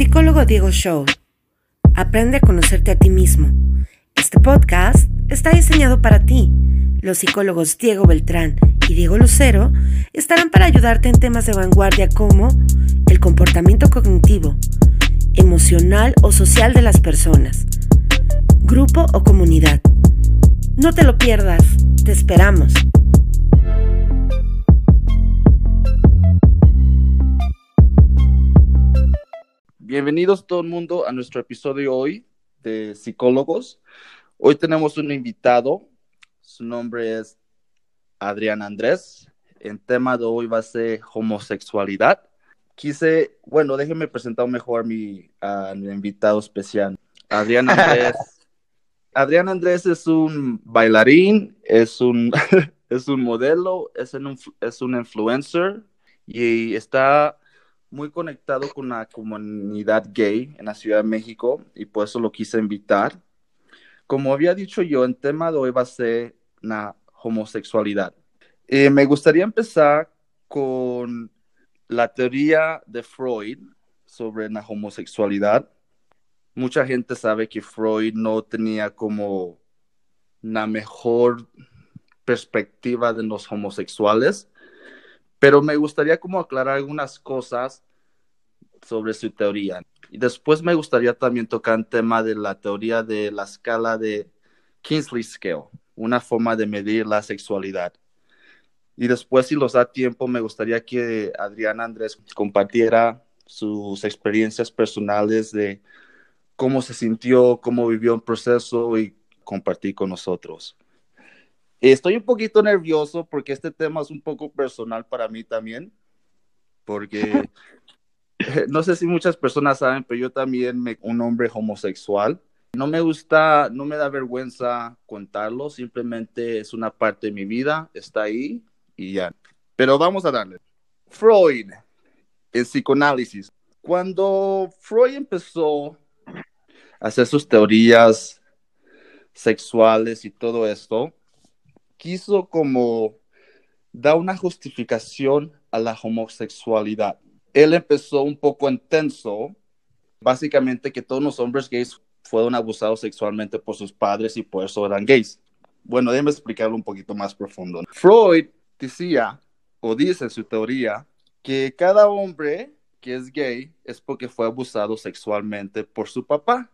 Psicólogo Diego Show. Aprende a conocerte a ti mismo. Este podcast está diseñado para ti. Los psicólogos Diego Beltrán y Diego Lucero estarán para ayudarte en temas de vanguardia como el comportamiento cognitivo, emocional o social de las personas, grupo o comunidad. No te lo pierdas, te esperamos. Bienvenidos todo el mundo a nuestro episodio hoy de Psicólogos. Hoy tenemos un invitado, su nombre es Adrián Andrés. El tema de hoy va a ser homosexualidad. Quise, bueno, déjenme presentar mejor a mi, a mi invitado especial. Adrián Andrés. Adrián Andrés es un bailarín, es un, es un modelo, es un, es un influencer y está muy conectado con la comunidad gay en la Ciudad de México y por eso lo quise invitar. Como había dicho yo, el tema de hoy va a ser la homosexualidad. Eh, me gustaría empezar con la teoría de Freud sobre la homosexualidad. Mucha gente sabe que Freud no tenía como la mejor perspectiva de los homosexuales pero me gustaría como aclarar algunas cosas sobre su teoría. Y después me gustaría también tocar el tema de la teoría de la escala de Kingsley Scale, una forma de medir la sexualidad. Y después, si los da tiempo, me gustaría que Adrián Andrés compartiera sus experiencias personales de cómo se sintió, cómo vivió el proceso y compartir con nosotros. Estoy un poquito nervioso porque este tema es un poco personal para mí también, porque no sé si muchas personas saben, pero yo también me un hombre homosexual. No me gusta, no me da vergüenza contarlo, simplemente es una parte de mi vida, está ahí y ya. Pero vamos a darle. Freud, el psicoanálisis. Cuando Freud empezó a hacer sus teorías sexuales y todo esto, quiso como dar una justificación a la homosexualidad. Él empezó un poco intenso, básicamente que todos los hombres gays fueron abusados sexualmente por sus padres y por eso eran gays. Bueno, déjeme explicarlo un poquito más profundo. Freud decía, o dice en su teoría, que cada hombre que es gay es porque fue abusado sexualmente por su papá,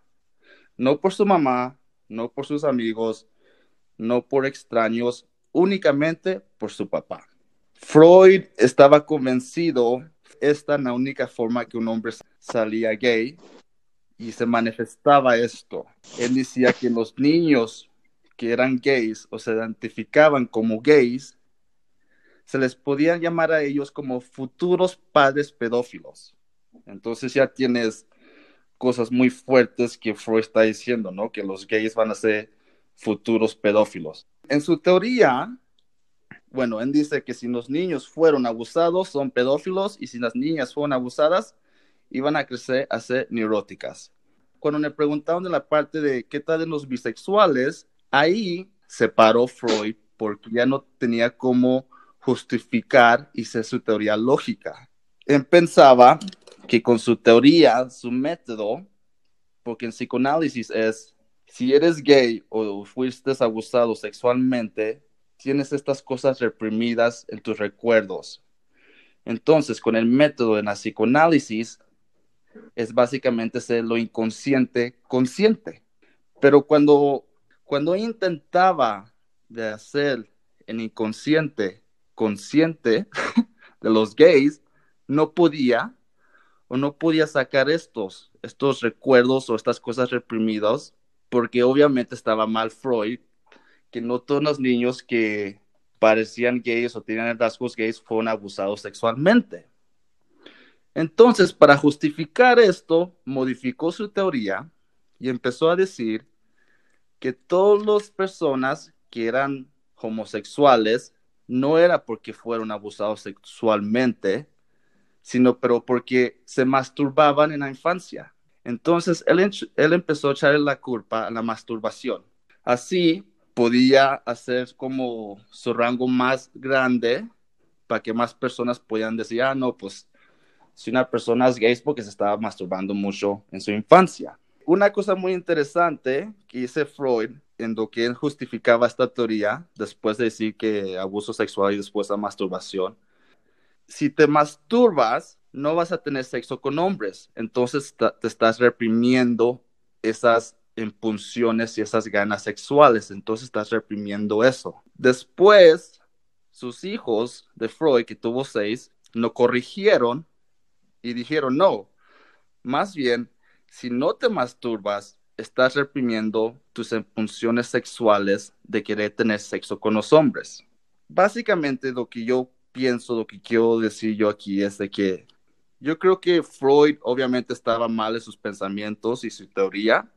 no por su mamá, no por sus amigos, no por extraños, únicamente por su papá. Freud estaba convencido esta es la única forma que un hombre salía gay y se manifestaba esto. Él decía que los niños que eran gays o se identificaban como gays, se les podía llamar a ellos como futuros padres pedófilos. Entonces ya tienes cosas muy fuertes que Freud está diciendo, ¿no? Que los gays van a ser futuros pedófilos. En su teoría, bueno, él dice que si los niños fueron abusados, son pedófilos, y si las niñas fueron abusadas, iban a crecer a ser neuróticas. Cuando le preguntaron de la parte de qué tal de los bisexuales, ahí se paró Freud porque ya no tenía cómo justificar y ser su teoría lógica. Él pensaba que con su teoría, su método, porque en psicoanálisis es si eres gay o fuiste abusado sexualmente, tienes estas cosas reprimidas en tus recuerdos. Entonces, con el método de la psicoanálisis, es básicamente ser lo inconsciente consciente. Pero cuando, cuando intentaba de hacer el inconsciente consciente de los gays, no podía o no podía sacar estos, estos recuerdos o estas cosas reprimidas porque obviamente estaba mal Freud, que no todos los niños que parecían gays o tenían rasgos gays fueron abusados sexualmente. Entonces, para justificar esto, modificó su teoría y empezó a decir que todas las personas que eran homosexuales no era porque fueron abusados sexualmente, sino pero porque se masturbaban en la infancia. Entonces él, empezó a echarle la culpa a la masturbación. Así podía hacer como su rango más grande para que más personas puedan decir, ah, no, pues si una persona es gay es porque se estaba masturbando mucho en su infancia. Una cosa muy interesante que dice Freud en lo que él justificaba esta teoría, después de decir que abuso sexual y después la masturbación, si te masturbas, no vas a tener sexo con hombres, entonces te estás reprimiendo esas impulsiones y esas ganas sexuales, entonces estás reprimiendo eso. Después, sus hijos de Freud, que tuvo seis, lo corrigieron y dijeron, no, más bien, si no te masturbas, estás reprimiendo tus impulsiones sexuales de querer tener sexo con los hombres. Básicamente lo que yo pienso, lo que quiero decir yo aquí es de que yo creo que Freud obviamente estaba mal en sus pensamientos y su teoría,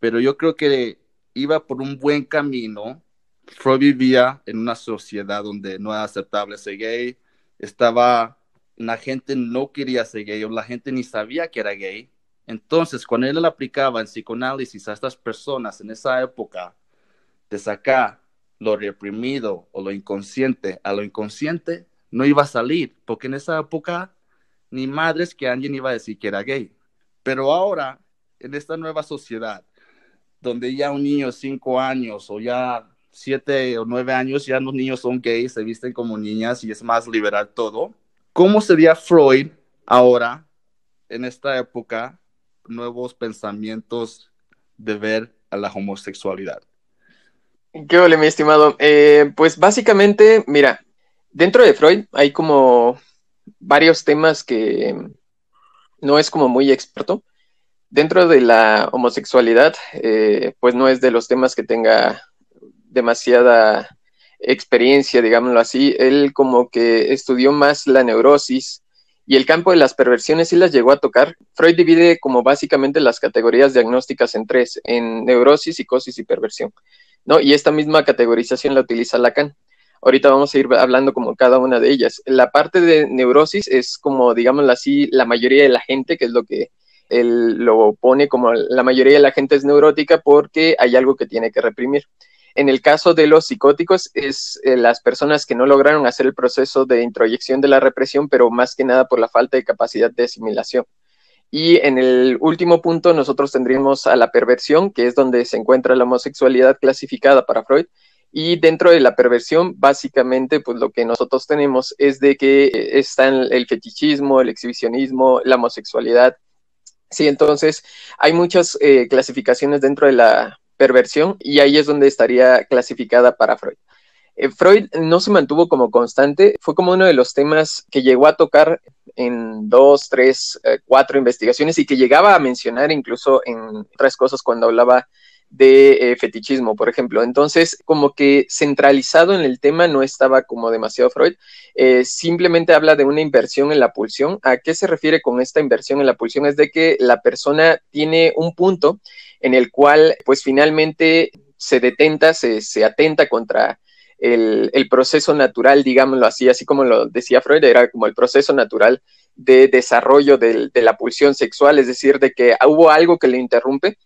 pero yo creo que iba por un buen camino. Freud vivía en una sociedad donde no era aceptable ser gay, estaba, la gente no quería ser gay o la gente ni sabía que era gay. Entonces, cuando él aplicaba el psicoanálisis a estas personas en esa época, de sacar lo reprimido o lo inconsciente a lo inconsciente, no iba a salir, porque en esa época ni madres que alguien iba a decir que era gay. Pero ahora, en esta nueva sociedad, donde ya un niño de cinco años o ya siete o nueve años, ya los niños son gays, se visten como niñas y es más liberal todo, ¿cómo sería Freud ahora, en esta época, nuevos pensamientos de ver a la homosexualidad? ¿Qué ole, mi estimado? Eh, pues básicamente, mira, dentro de Freud hay como varios temas que no es como muy experto. Dentro de la homosexualidad, eh, pues no es de los temas que tenga demasiada experiencia, digámoslo así. Él como que estudió más la neurosis y el campo de las perversiones sí las llegó a tocar. Freud divide como básicamente las categorías diagnósticas en tres, en neurosis, psicosis y perversión. ¿no? Y esta misma categorización la utiliza Lacan. Ahorita vamos a ir hablando como cada una de ellas. La parte de neurosis es como, digámoslo así, la mayoría de la gente, que es lo que él lo pone como la mayoría de la gente es neurótica porque hay algo que tiene que reprimir. En el caso de los psicóticos, es eh, las personas que no lograron hacer el proceso de introyección de la represión, pero más que nada por la falta de capacidad de asimilación. Y en el último punto, nosotros tendríamos a la perversión, que es donde se encuentra la homosexualidad clasificada para Freud, y dentro de la perversión, básicamente, pues lo que nosotros tenemos es de que eh, están el fetichismo, el exhibicionismo, la homosexualidad. Sí, entonces hay muchas eh, clasificaciones dentro de la perversión y ahí es donde estaría clasificada para Freud. Eh, Freud no se mantuvo como constante, fue como uno de los temas que llegó a tocar en dos, tres, cuatro investigaciones y que llegaba a mencionar incluso en otras cosas cuando hablaba de eh, fetichismo, por ejemplo. Entonces, como que centralizado en el tema no estaba como demasiado Freud, eh, simplemente habla de una inversión en la pulsión. ¿A qué se refiere con esta inversión en la pulsión? Es de que la persona tiene un punto en el cual, pues finalmente se detenta, se, se atenta contra el, el, proceso natural, digámoslo así, así como lo decía Freud, era como el proceso natural de desarrollo de, de la pulsión sexual, es decir, de que hubo algo que le interrumpe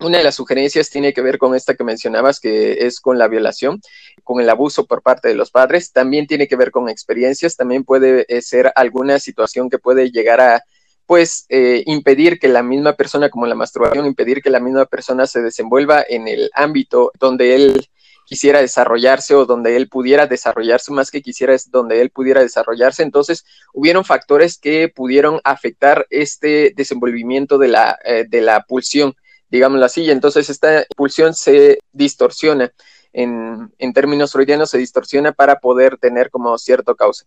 una de las sugerencias tiene que ver con esta que mencionabas, que es con la violación, con el abuso por parte de los padres. También tiene que ver con experiencias, también puede eh, ser alguna situación que puede llegar a, pues, eh, impedir que la misma persona, como la masturbación, impedir que la misma persona se desenvuelva en el ámbito donde él quisiera desarrollarse o donde él pudiera desarrollarse, más que quisiera es donde él pudiera desarrollarse. Entonces, hubieron factores que pudieron afectar este desenvolvimiento de la, eh, de la pulsión digámoslo así, y entonces esta pulsión se distorsiona, en, en términos freudianos se distorsiona para poder tener como cierto causa.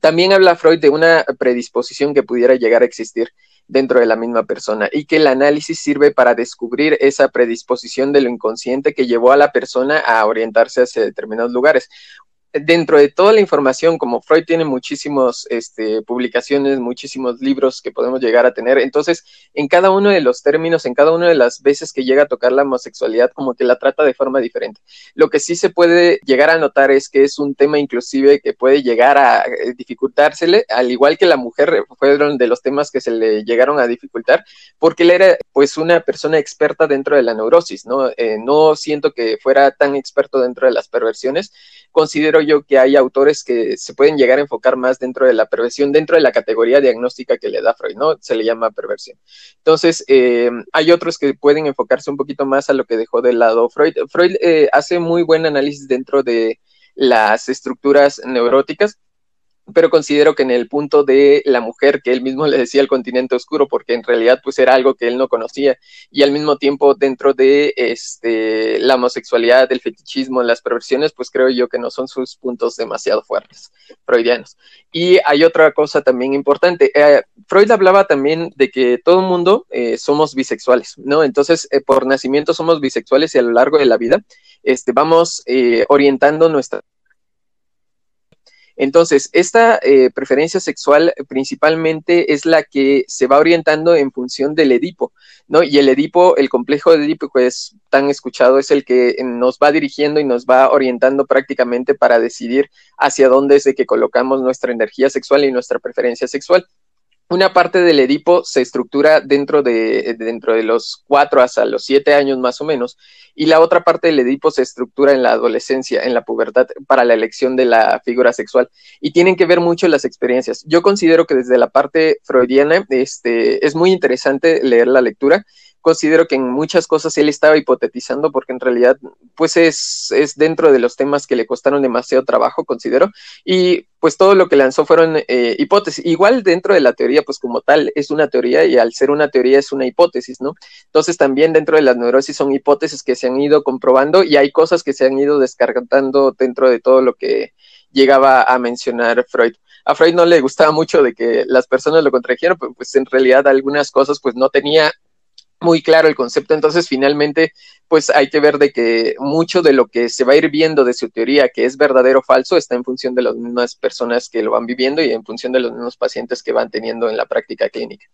También habla Freud de una predisposición que pudiera llegar a existir dentro de la misma persona y que el análisis sirve para descubrir esa predisposición de lo inconsciente que llevó a la persona a orientarse hacia determinados lugares dentro de toda la información, como Freud tiene muchísimas este, publicaciones, muchísimos libros que podemos llegar a tener, entonces en cada uno de los términos, en cada una de las veces que llega a tocar la homosexualidad, como que la trata de forma diferente. Lo que sí se puede llegar a notar es que es un tema inclusive que puede llegar a eh, dificultársele, al igual que la mujer fueron de los temas que se le llegaron a dificultar, porque él era pues una persona experta dentro de la neurosis, ¿no? Eh, no siento que fuera tan experto dentro de las perversiones, considero yo que hay autores que se pueden llegar a enfocar más dentro de la perversión, dentro de la categoría diagnóstica que le da Freud, ¿no? Se le llama perversión. Entonces, eh, hay otros que pueden enfocarse un poquito más a lo que dejó de lado Freud. Freud eh, hace muy buen análisis dentro de las estructuras neuróticas pero considero que en el punto de la mujer, que él mismo le decía el continente oscuro, porque en realidad pues era algo que él no conocía, y al mismo tiempo dentro de este, la homosexualidad, el fetichismo, las perversiones, pues creo yo que no son sus puntos demasiado fuertes, freudianos. Y hay otra cosa también importante, eh, Freud hablaba también de que todo el mundo eh, somos bisexuales, ¿no? Entonces, eh, por nacimiento somos bisexuales y a lo largo de la vida, este, vamos orientando nuestra entonces, esta eh, preferencia sexual principalmente es la que se va orientando en función del Edipo, ¿no? Y el Edipo, el complejo de Edipo, que es tan escuchado, es el que nos va dirigiendo y nos va orientando prácticamente para decidir hacia dónde es de que colocamos nuestra energía sexual y nuestra preferencia sexual una parte del Edipo se estructura dentro de, dentro de los cuatro hasta los siete años más o menos, y la otra parte del Edipo se estructura en la adolescencia, en la pubertad, para la elección de la figura sexual, y tienen que ver mucho las experiencias. Yo considero que desde la parte freudiana este, es muy interesante leer la lectura, considero que en muchas cosas él estaba hipotetizando porque en realidad pues es, es dentro de los temas que le costaron demasiado trabajo, considero, y pues todo lo que lanzó fueron eh, hipótesis. Igual dentro de la teoría, pues como tal, es una teoría y al ser una teoría es una hipótesis, ¿no? Entonces también dentro de las neurosis son hipótesis que se han ido comprobando y hay cosas que se han ido descargando dentro de todo lo que llegaba a mencionar Freud. A Freud no le gustaba mucho de que las personas lo contrajeran, pues en realidad algunas cosas pues no tenía muy claro el concepto. Entonces, finalmente, pues hay que ver de que mucho de lo que se va a ir viendo de su teoría, que es verdadero o falso, está en función de las mismas personas que lo van viviendo y en función de los mismos pacientes que van teniendo en la práctica clínica.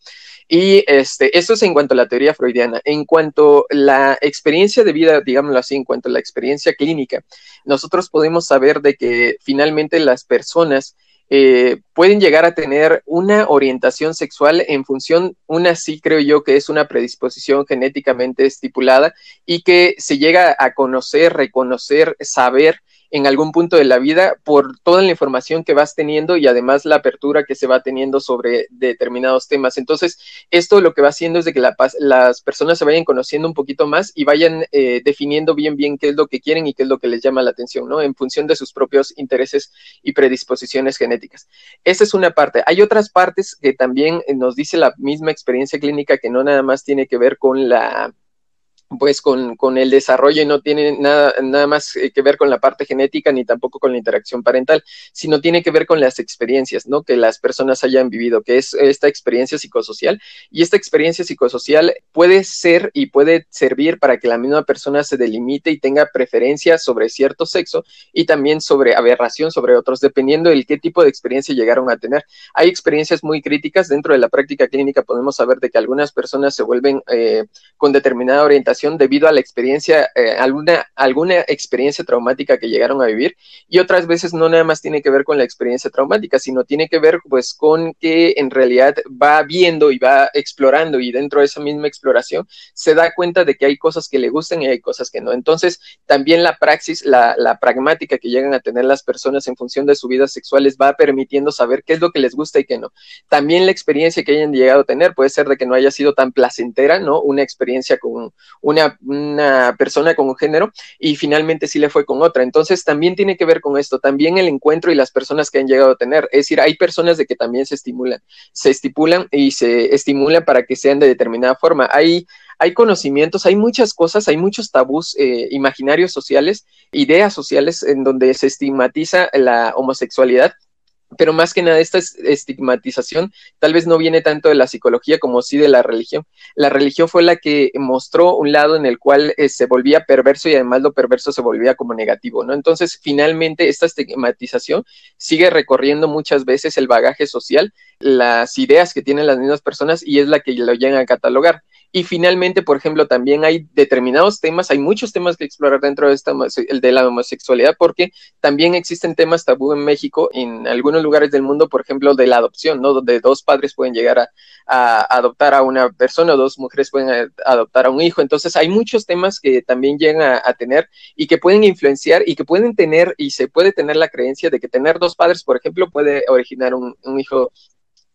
Y este, eso es en cuanto a la teoría freudiana. En cuanto a la experiencia de vida, digámoslo así, en cuanto a la experiencia clínica, nosotros podemos saber de que finalmente las personas eh, pueden llegar a tener una orientación sexual en función, una sí creo yo que es una predisposición genéticamente estipulada y que se llega a conocer, reconocer, saber en algún punto de la vida por toda la información que vas teniendo y además la apertura que se va teniendo sobre determinados temas. Entonces, esto lo que va haciendo es de que las personas se vayan conociendo un poquito más y vayan eh, definiendo bien, bien qué es lo que quieren y qué es lo que les llama la atención, ¿no? En función de sus propios intereses y predisposiciones genéticas. Esa es una parte. Hay otras partes que también nos dice la misma experiencia clínica que no nada más tiene que ver con la pues con, con, el desarrollo y no tiene nada, nada más eh, que ver con la parte genética ni tampoco con la interacción parental, sino tiene que ver con las experiencias, ¿no? Que las personas hayan vivido, que es esta experiencia psicosocial. Y esta experiencia psicosocial puede ser y puede servir para que la misma persona se delimite y tenga preferencia sobre cierto sexo y también sobre aberración sobre otros, dependiendo del qué tipo de experiencia llegaron a tener. Hay experiencias muy críticas dentro de la práctica clínica, podemos saber de que algunas personas se vuelven eh, con determinada orientación debido a la experiencia, eh, alguna, alguna experiencia traumática que llegaron a vivir y otras veces no nada más tiene que ver con la experiencia traumática, sino tiene que ver pues con que en realidad va viendo y va explorando y dentro de esa misma exploración se da cuenta de que hay cosas que le gustan y hay cosas que no. Entonces también la praxis, la, pragmática que llegan a tener las personas en función de su vida sexual les va permitiendo saber qué es lo que les gusta y qué no. También la experiencia que hayan llegado a tener puede ser de que no haya sido tan placentera, ¿no? Una experiencia con una, persona con un género y finalmente sí le fue con otra. Entonces también tiene que ver con esto, también el encuentro y las personas que han llegado a tener. Es decir, hay personas de que también se estimulan, se estipulan y se estimulan para que sean de determinada forma. Hay hay conocimientos, hay muchas cosas, hay muchos tabús eh, imaginarios sociales, ideas sociales en donde se estigmatiza la homosexualidad pero más que nada esta estigmatización tal vez no viene tanto de la psicología como sí de la religión. La religión fue la que mostró un lado en el cual eh, se volvía perverso y además lo perverso se volvía como negativo, ¿no? Entonces, finalmente, esta estigmatización sigue recorriendo muchas veces el bagaje social, las ideas que tienen las mismas personas y es la que lo llegan a catalogar. Y finalmente, por ejemplo, también hay determinados temas, hay muchos temas que explorar dentro de, esta, el de la homosexualidad, porque también existen temas tabú en México, en algunos lugares del mundo, por ejemplo, de la adopción, ¿no? Donde dos padres pueden llegar a, adoptar a una persona, o dos mujeres pueden adoptar a un hijo. Entonces, hay muchos temas que también llegan a, tener y que pueden influenciar y que pueden tener, y se puede tener la creencia de que tener dos padres, por ejemplo, puede originar un, un hijo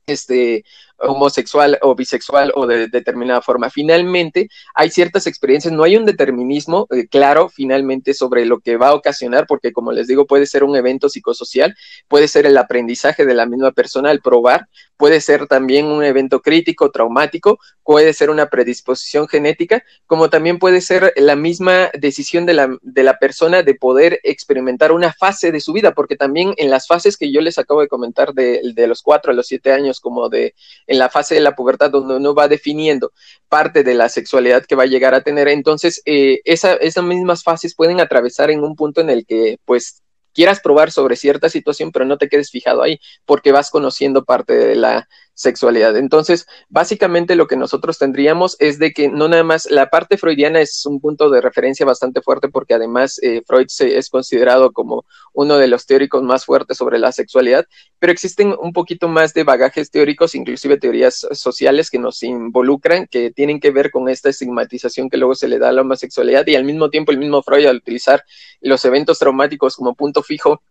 este, homosexual o bisexual o de, determinada forma. Finalmente, hay ciertas experiencias, no hay un determinismo eh, claro finalmente sobre lo que va a ocasionar, porque como les digo, puede ser un evento psicosocial, puede ser el aprendizaje de la misma persona al probar, puede ser también un evento crítico, traumático, puede ser una predisposición genética, como también puede ser la misma decisión de la, de la persona de poder experimentar una fase de su vida, porque también en las fases que yo les acabo de comentar de, de los cuatro a los siete años, como de en la fase de la pubertad donde uno va definiendo parte de la sexualidad que va a llegar a tener. Entonces, eh, esa, esas mismas fases pueden atravesar en un punto en el que, pues, quieras probar sobre cierta situación, pero no te quedes fijado ahí, porque vas conociendo parte de la sexualidad. Entonces, básicamente lo que nosotros tendríamos es de que no nada más la parte freudiana es un punto de referencia bastante fuerte porque además eh, Freud se, es considerado como uno de los teóricos más fuertes sobre la sexualidad, pero existen un poquito más de bagajes teóricos, inclusive teorías sociales que nos involucran, que tienen que ver con esta estigmatización que luego se le da a la homosexualidad y al mismo tiempo el mismo Freud al utilizar los eventos traumáticos como punto fijo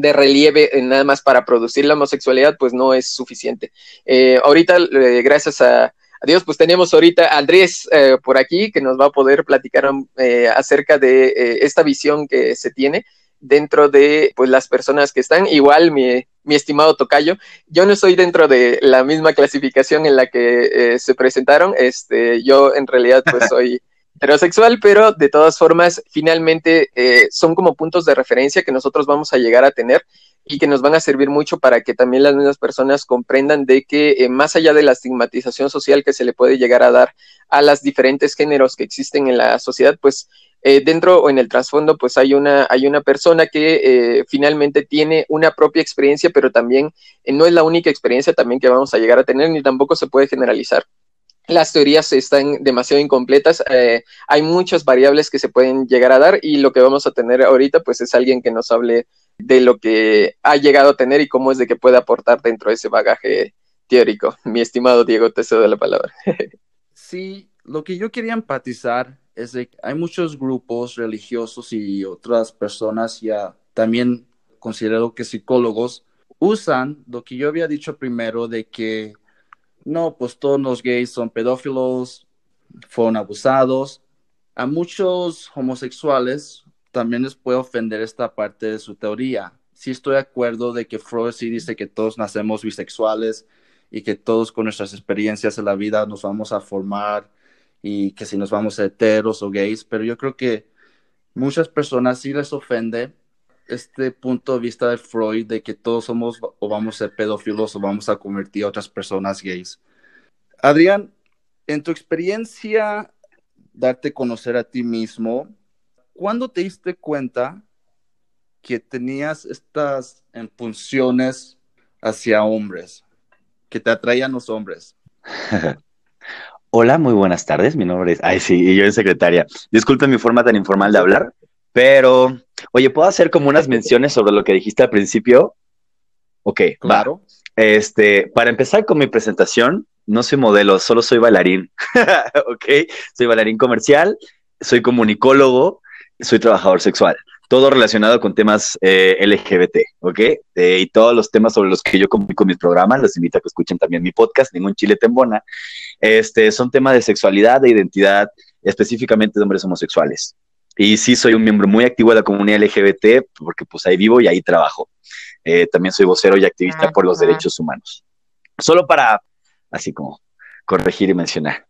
de relieve nada más para producir la homosexualidad, pues no es suficiente. Eh, ahorita, eh, gracias a, Dios, pues tenemos ahorita a Andrés eh, por aquí que nos va a poder platicar acerca de esta visión que se tiene dentro de pues las personas que están. Igual mi, mi estimado Tocayo, yo no estoy dentro de la misma clasificación en la que se presentaron. Este, yo en realidad pues soy heterosexual, pero de todas formas, finalmente eh, son como puntos de referencia que nosotros vamos a llegar a tener y que nos van a servir mucho para que también las mismas personas comprendan de que eh, más allá de la estigmatización social que se le puede llegar a dar a las diferentes géneros que existen en la sociedad, pues eh, dentro o en el trasfondo, pues hay una, hay una persona que finalmente tiene una propia experiencia, pero también no es la única experiencia también que vamos a llegar a tener, ni tampoco se puede generalizar las teorías están demasiado incompletas, eh, hay muchas variables que se pueden llegar a dar y lo que vamos a tener ahorita pues es alguien que nos hable de lo que ha llegado a tener y cómo es de que puede aportar dentro de ese bagaje teórico. Mi estimado Diego, te cedo la palabra. sí, lo que yo quería empatizar es de que hay muchos grupos religiosos y otras personas ya también considero que psicólogos usan lo que yo había dicho primero de que no, pues todos los gays son pedófilos, fueron abusados. A muchos homosexuales también les puede ofender esta parte de su teoría. Sí estoy de acuerdo de que Freud sí dice que todos nacemos bisexuales y que todos con nuestras experiencias en la vida nos vamos a formar y que si nos vamos a heteros o gays, pero yo creo que muchas personas sí les ofende este punto de vista de Freud de que todos somos o vamos a ser pedófilos o vamos a convertir a otras personas gays. Adrián, en tu experiencia, darte a conocer a ti mismo, ¿cuándo te diste cuenta que tenías estas funciones hacia hombres, que te atraían los hombres? Hola, muy buenas tardes. Mi nombre es. Ay, sí, y yo en secretaria. Disculpen mi forma tan informal de hablar, pero Oye, ¿puedo hacer como unas menciones sobre lo que dijiste al principio? Ok, claro. Este, para empezar con mi presentación, no soy modelo, solo soy bailarín. ok, soy bailarín comercial, soy comunicólogo, soy trabajador sexual. Todo relacionado con temas eh, LGBT, ¿ok? Eh, y todos los temas sobre los que yo comunico mis programas, los invito a que escuchen también mi podcast, Ningún Chile Tembona. Este, son temas de sexualidad, de identidad, específicamente de hombres homosexuales. Y sí soy un miembro muy activo de la comunidad LGBT porque pues ahí vivo y ahí trabajo. Eh, también soy vocero y activista por los derechos humanos. Solo para, así como, corregir y mencionar.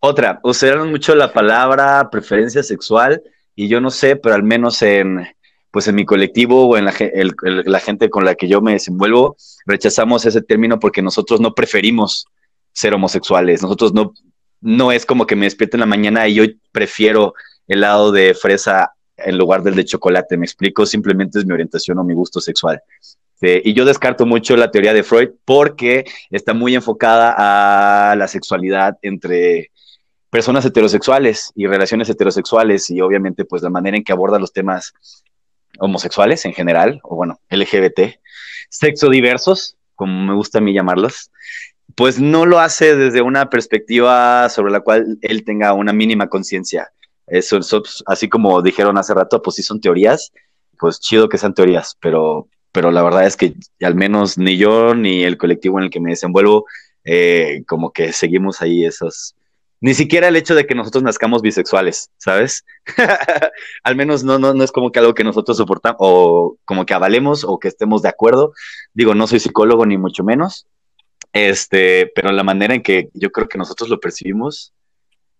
Otra, usaron mucho la palabra preferencia sexual y yo no sé, pero al menos en, pues en mi colectivo o en la, la gente con la que yo me desenvuelvo, rechazamos ese término porque nosotros no preferimos ser homosexuales. Nosotros no, no es como que me despierto en la mañana y yo prefiero helado de fresa en lugar del de chocolate. Me explico, simplemente es mi orientación o mi gusto sexual. y yo descarto mucho la teoría de Freud porque está muy enfocada a la sexualidad entre personas heterosexuales y relaciones heterosexuales y obviamente pues la manera en que aborda los temas homosexuales en general, o bueno, LGBT, sexo diversos, como me gusta a mí llamarlos, pues no lo hace desde una perspectiva sobre la cual él tenga una mínima conciencia. Eso, así como dijeron hace rato, pues sí son teorías, pues chido que sean teorías, pero, pero la verdad es que al menos ni yo ni el colectivo en el que me desenvuelvo, eh, como que seguimos ahí esos, ni siquiera el hecho de que nosotros nazcamos bisexuales, ¿sabes? Al menos no, no, no es como que algo que nosotros soportamos o como que avalemos o que estemos de acuerdo. Digo, no soy psicólogo ni mucho menos, este, pero la manera en que yo creo que nosotros lo percibimos,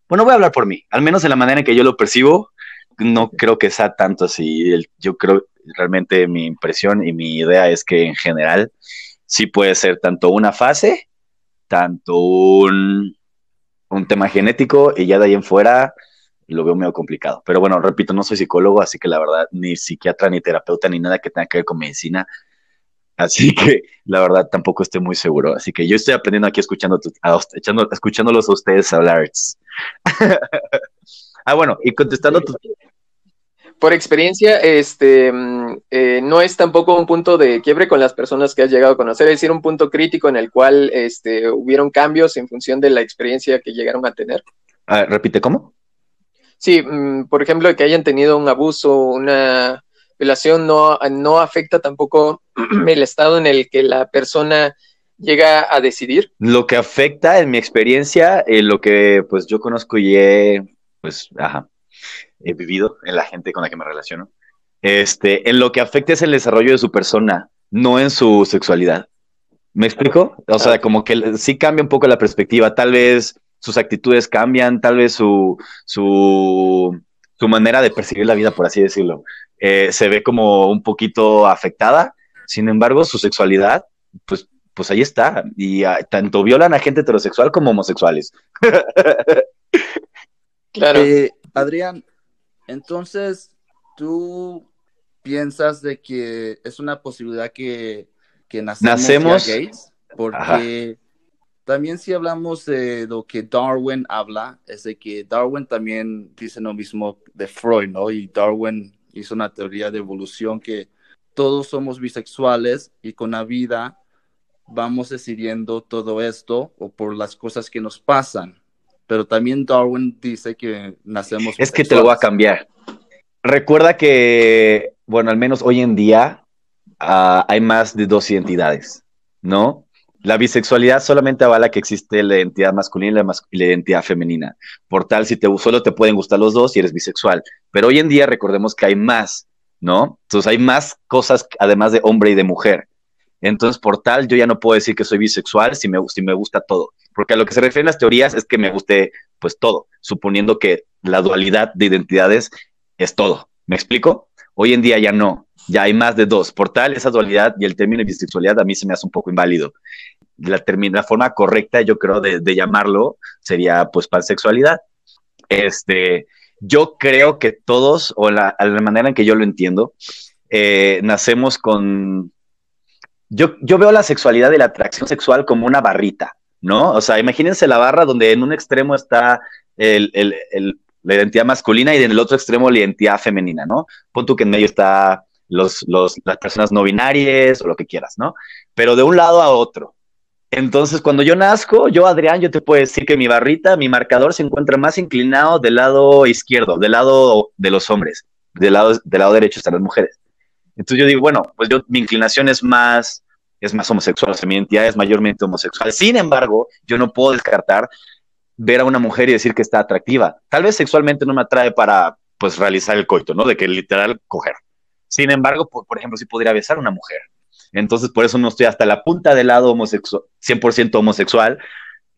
bueno, voy a hablar por mí, al menos en la manera en que yo lo percibo, no creo que sea tanto así. Yo creo, realmente mi impresión y mi idea es que en general sí puede ser tanto una fase, tanto un un tema genético y ya de ahí en fuera lo veo medio complicado. Pero bueno, repito, no soy psicólogo, así que la verdad, ni psiquiatra, ni terapeuta, ni nada que tenga que ver con medicina. Así que la verdad tampoco estoy muy seguro. Así que yo estoy aprendiendo aquí escuchando, echando, escuchándolos a ustedes hablar. ah, bueno, y contestando tu, por experiencia, este, eh, no es tampoco un punto de quiebre con las personas que has llegado a conocer, es decir, un punto crítico en el cual este, hubieron cambios en función de la experiencia que llegaron a tener. repite, ¿cómo? Sí, mm, por ejemplo, que hayan tenido un abuso, una violación, no, no afecta tampoco el estado en el que la persona llega a decidir. Lo que afecta, en mi experiencia, en lo que pues yo conozco y he, pues, ajá, he vivido, en la gente con la que me relaciono, este, en lo que afecta es el desarrollo de su persona, no en su sexualidad. ¿Me explico? O sea, como que sí cambia un poco la perspectiva, tal vez sus actitudes cambian, tal vez su, su, su manera de percibir la vida, por así decirlo, eh, se ve como un poquito afectada. Sin embargo, su sexualidad, pues, pues ahí está. Y ah, tanto violan a gente heterosexual como homosexuales. claro. Eh, Adrián, entonces, ¿tú piensas de que es una posibilidad que, que nacemos, gays? Porque también si hablamos de lo que Darwin habla, es de que Darwin también dice lo mismo de Freud, ¿no? Y Darwin hizo una teoría de evolución que todos somos bisexuales y con la vida vamos decidiendo todo esto o por las cosas que nos pasan pero también Darwin dice que nacemos. Es que te lo voy a cambiar. Recuerda que, bueno, al menos hoy en día ah, hay más de dos identidades, ¿no? La bisexualidad solamente avala que existe la identidad masculina y la, identidad femenina. Por tal, si te solo te pueden gustar los dos y eres bisexual. Pero hoy en día recordemos que hay más, ¿no? Entonces hay más cosas además de hombre y de mujer. Entonces, por tal, yo ya no puedo decir que soy bisexual si me, si me gusta todo. Porque a lo que se refieren las teorías es que me guste pues todo, suponiendo que la dualidad de identidades es todo. ¿Me explico? Hoy en día ya no, ya hay más de dos. Por tal, esa dualidad y el término de bisexualidad a mí se me hace un poco inválido. La, la forma correcta, yo creo, de, llamarlo sería pues pansexualidad. Este, yo creo que todos, o la, la manera en que yo lo entiendo, eh, nacemos con yo, yo veo la sexualidad y la atracción sexual como una barrita, ¿no? O sea, imagínense la barra donde en un extremo está la identidad masculina y en el otro extremo la identidad femenina, ¿no? Pon tú que en medio está los, las personas no binarias o lo que quieras, ¿no? Pero de un lado a otro. Entonces, cuando yo nazco, yo, Adrián, yo te puedo decir que mi barrita, mi marcador se encuentra más inclinado del lado izquierdo, del lado de los hombres, del lado, del lado derecho están las mujeres. Entonces yo digo, bueno, pues yo, mi inclinación es más, es más homosexual, o sea, mi identidad es mayormente homosexual. Sin embargo, yo no puedo descartar ver a una mujer y decir que está atractiva. Tal vez sexualmente no me atrae para, pues, realizar el coito, ¿no? De que literal coger. Sin embargo, por, por ejemplo, sí podría besar a una mujer. Entonces, por eso no estoy hasta la punta del lado homosexual, 100% homosexual.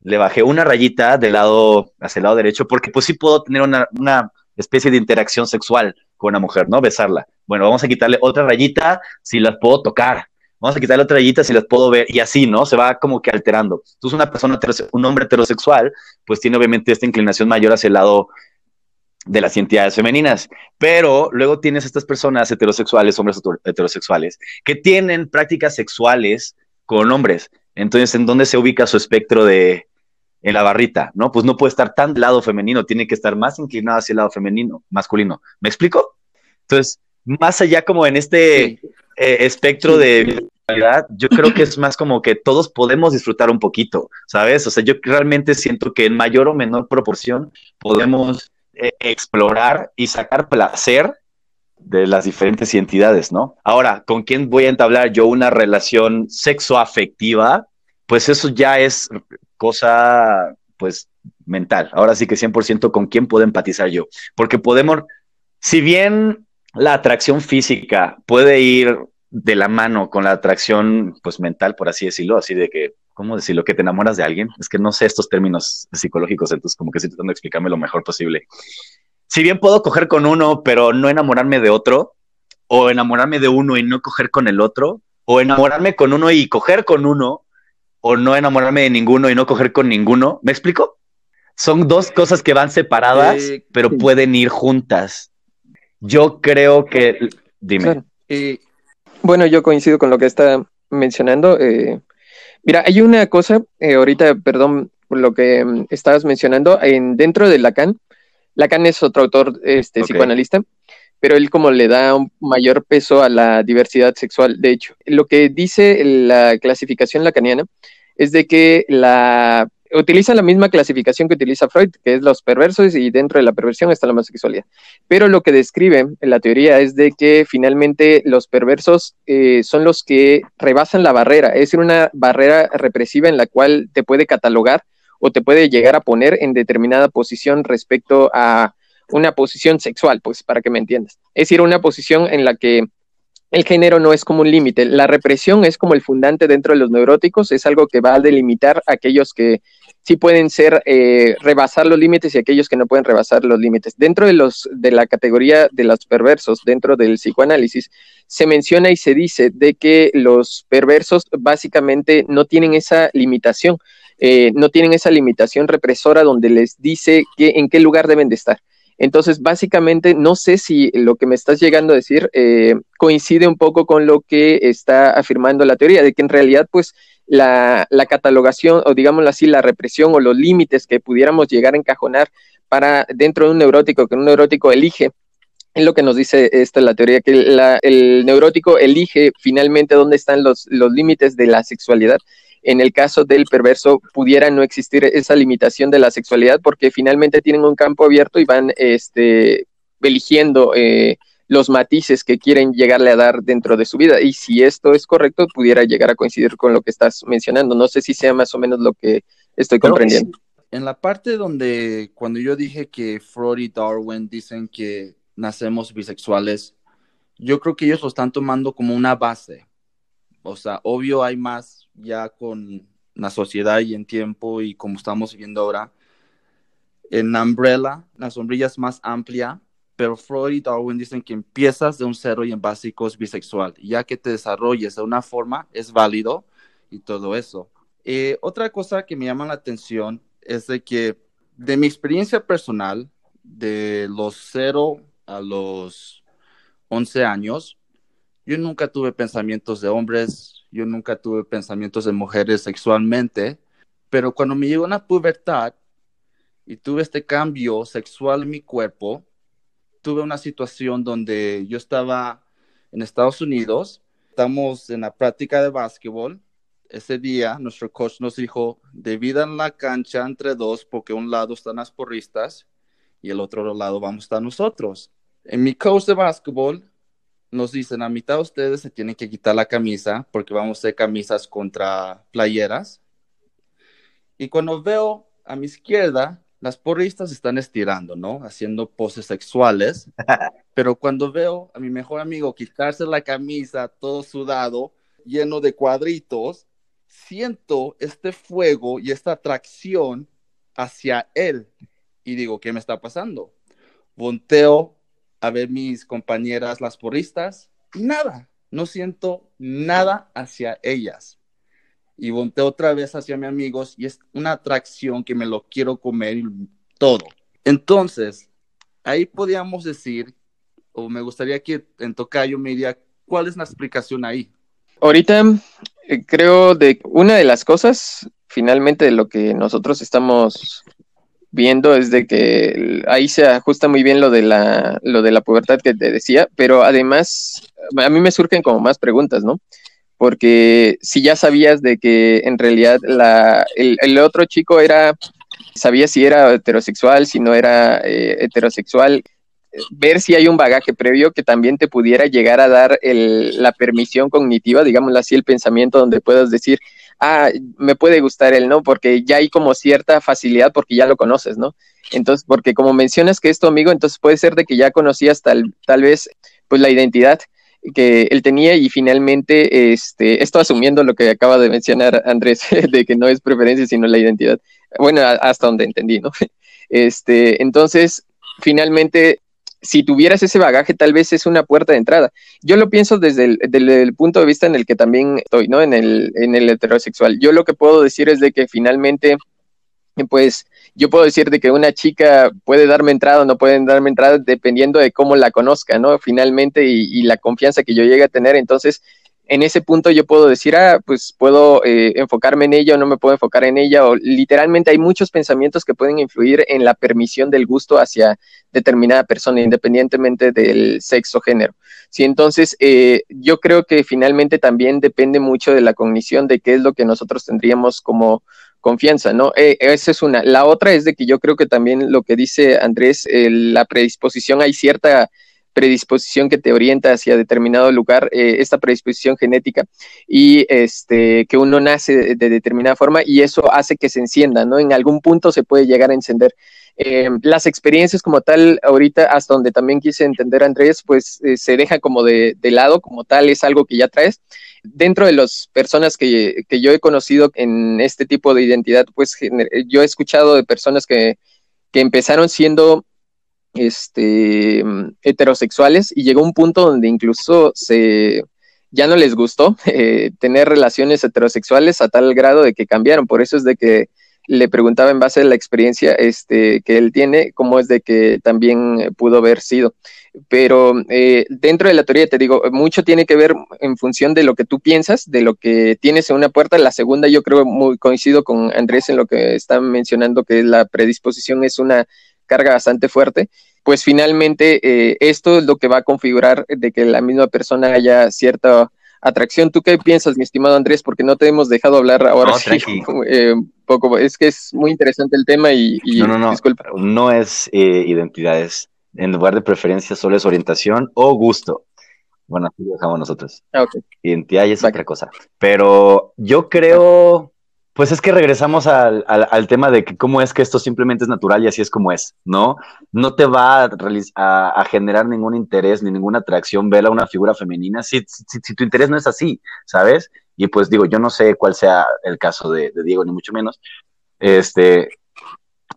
Le bajé una rayita del lado, hacia el lado derecho, porque pues sí puedo tener una, una especie de interacción sexual con una mujer, ¿no? Besarla. Bueno, vamos a quitarle otra rayita si las puedo tocar. Vamos a quitarle otra rayita si las puedo ver. Y así, ¿no? Se va como que alterando. Entonces, una persona, un hombre heterosexual, pues tiene obviamente esta inclinación mayor hacia el lado de las entidades femeninas. Pero luego tienes estas personas heterosexuales, hombres heterosexuales, que tienen prácticas sexuales con hombres. Entonces, ¿en dónde se ubica su espectro de, en la barrita, ¿no? Pues no puede estar tan del lado femenino, tiene que estar más inclinado hacia el lado femenino, masculino. ¿Me explico? Entonces, más allá como en este eh, espectro de yo creo que es más como que todos podemos disfrutar un poquito, ¿sabes? O sea, yo realmente siento que en mayor o menor proporción podemos eh, explorar y sacar placer de las diferentes identidades, ¿no? Ahora, ¿con quién voy a entablar yo una relación sexoafectiva? Pues eso ya es cosa, pues, mental. Ahora sí que 100% con quién puedo empatizar yo. Porque podemos, si bien la atracción física puede ir de la mano con la atracción, pues, mental, por así decirlo, así de que, ¿cómo decirlo? Que te enamoras de alguien. Es que no sé estos términos psicológicos, entonces como que estoy tratando de explicarme lo mejor posible si bien puedo coger con uno, pero no enamorarme de otro, o enamorarme de uno y no coger con el otro, o enamorarme con uno y coger con uno, o no enamorarme de ninguno y no coger con ninguno, ¿me explico? Son dos cosas que van separadas, eh, pero pueden ir juntas. Yo creo que, dime. Eh, bueno, yo coincido con lo que está mencionando. Eh, mira, hay una cosa, ahorita, perdón, por lo que mm, estabas mencionando, en, dentro de Lacan, Lacan es otro autor este, psicoanalista, pero él como le da un mayor peso a la diversidad sexual. De hecho, lo que dice la clasificación lacaniana es de que la utiliza la misma clasificación que utiliza Freud, que es los perversos y dentro de la perversión está la homosexualidad. Pero lo que describe en la teoría es de que finalmente los perversos eh, son los que rebasan la barrera, es decir, una barrera represiva en la cual te puede catalogar o te puede llegar a poner en determinada posición respecto a una posición sexual, pues para que me entiendas. Es decir, una posición en la que el género no es como un límite. La represión es como el fundante dentro de los neuróticos, es algo que va a delimitar a aquellos que sí pueden ser, eh, rebasar los límites y aquellos que no pueden rebasar los límites. Dentro de, los, de la categoría de los perversos, dentro del psicoanálisis, se menciona y se dice de que los perversos básicamente no tienen esa limitación. Eh, no tienen esa limitación represora donde les dice que, en qué lugar deben de estar. Entonces, básicamente, no sé si lo que me estás llegando a decir eh, coincide un poco con lo que está afirmando la teoría, de que en realidad, pues, la, la, catalogación, o digámoslo así, la represión o los límites que pudiéramos llegar a encajonar para dentro de un neurótico, que un neurótico elige, es lo que nos dice esta la teoría, que el neurótico elige finalmente dónde están los, los límites de la sexualidad. En el caso del perverso pudiera no existir esa limitación de la sexualidad porque finalmente tienen un campo abierto y van este, eligiendo eh, los matices que quieren llegarle a dar dentro de su vida. Y si esto es correcto, pudiera llegar a coincidir con lo que estás mencionando. No sé si sea más o menos lo que estoy comprendiendo. En la parte donde cuando yo dije que Freud y Darwin dicen que nacemos bisexuales, yo creo que ellos lo están tomando como una base. O sea, obvio hay más ya con la sociedad y en tiempo y como estamos viendo ahora. En Umbrella, la sombrilla es más amplia, pero Freud y Darwin dicen que empiezas de un cero y en básico es bisexual. Ya que te desarrolles de una forma, es válido y todo eso. Eh, otra cosa que me llama la atención es de que de mi experiencia personal, de los cero a los 11 años, yo nunca tuve pensamientos de hombres, yo nunca tuve pensamientos de mujeres sexualmente, pero cuando me llegó una pubertad y tuve este cambio sexual en mi cuerpo, tuve una situación donde yo estaba en Estados Unidos, estamos en la práctica de básquetbol. Ese día nuestro coach nos dijo, dividan la cancha entre dos porque un lado están las porristas y el otro lado vamos a estar nosotros. En mi coach de básquetbol nos dicen, a mitad de ustedes se tienen que quitar la camisa porque vamos a hacer camisas contra playeras. Y cuando veo a mi izquierda, las porristas están estirando, ¿no? Haciendo poses sexuales. Pero cuando veo a mi mejor amigo quitarse la camisa todo sudado, lleno de cuadritos, siento este fuego y esta atracción hacia él. Y digo, ¿qué me está pasando? Volteo a ver mis compañeras las porristas nada, no siento nada hacia ellas. Y volteo otra vez hacia mis amigos y es una atracción que me lo quiero comer todo. Entonces, ahí podríamos decir, o me gustaría que en Tocayo me diga, ¿cuál es la explicación ahí? Ahorita eh, creo de una de las cosas finalmente lo que nosotros estamos viendo es de que ahí se ajusta muy bien lo de la, lo de la pubertad que te decía, pero además a mí me surgen como más preguntas, ¿no? Porque si ya sabías de que en realidad la, el, otro chico era, sabía si era heterosexual, si no era eh, heterosexual, ver si hay un bagaje previo que también te pudiera llegar a dar el, la permisión cognitiva, digámoslo así, el pensamiento donde puedas decir, ah, me puede gustar él, ¿no? Porque ya hay como cierta facilidad porque ya lo conoces, ¿no? Entonces, porque como mencionas que es tu amigo, entonces puede ser de que ya conocías tal, tal vez, pues la identidad que él tenía y finalmente, este, esto asumiendo lo que acaba de mencionar Andrés, de que no es preferencia, sino la identidad. Bueno, hasta donde entendí, ¿no? Este, entonces, finalmente si tuvieras ese bagaje, tal vez es una puerta de entrada. Yo lo pienso desde el, punto de vista en el que también estoy, ¿no? En el, en el heterosexual. Yo lo que puedo decir es de que finalmente, pues, yo puedo decir de que una chica puede darme entrada o no puede darme entrada dependiendo de cómo la conozca, ¿no? Finalmente, y, y la confianza que yo llegue a tener. Entonces, en ese punto yo puedo decir, ah, pues puedo eh, enfocarme en ella o no me puedo enfocar en ella, o literalmente hay muchos pensamientos que pueden influir en la permisión del gusto hacia determinada persona, independientemente del sexo género. Sí, entonces eh, yo creo que finalmente también depende mucho de la cognición de qué es lo que nosotros tendríamos como confianza, ¿no? Eh, esa es una. La otra es de que yo creo que también lo que dice Andrés, la predisposición, hay cierta predisposición que te orienta hacia determinado lugar, eh, esta predisposición genética, y este, que uno nace de, determinada forma y eso hace que se encienda, ¿no? En algún punto se puede llegar a encender. Eh, las experiencias como tal, ahorita hasta donde también quise entender, Andrés, pues eh, se deja como de, lado, como tal, es algo que ya traes. Dentro de las personas que, que yo he conocido en este tipo de identidad, pues yo he escuchado de personas que, que empezaron siendo este, heterosexuales y llegó un punto donde incluso se, ya no les gustó eh, tener relaciones heterosexuales a tal grado de que cambiaron. Por eso es de que le preguntaba en base a la experiencia este, que él tiene, cómo es de que también pudo haber sido. Pero eh, dentro de la teoría, te digo, mucho tiene que ver en función de lo que tú piensas, de lo que tienes en una puerta. La segunda, yo creo, muy coincido con Andrés en lo que está mencionando, que la predisposición es una carga bastante fuerte, pues finalmente eh, esto es lo que va a configurar de que la misma persona haya cierta atracción. ¿Tú qué piensas, mi estimado Andrés? Porque no te hemos dejado hablar ahora sí, eh, poco. Es que es muy interesante el tema y, no, no, no, disculpa. No es eh, identidades. En lugar de preferencia, solo es orientación o gusto. Bueno, así lo dejamos nosotros. Ah, okay. Identidad es otra cosa. Pero yo creo pues es que regresamos al, al, tema de que cómo es que esto simplemente es natural y así es como es, ¿no? No te va a, generar ningún interés ni ninguna atracción ver a una figura femenina si, si, tu interés no es así, ¿sabes? Y pues digo, yo no sé cuál sea el caso de, Diego, ni mucho menos, este,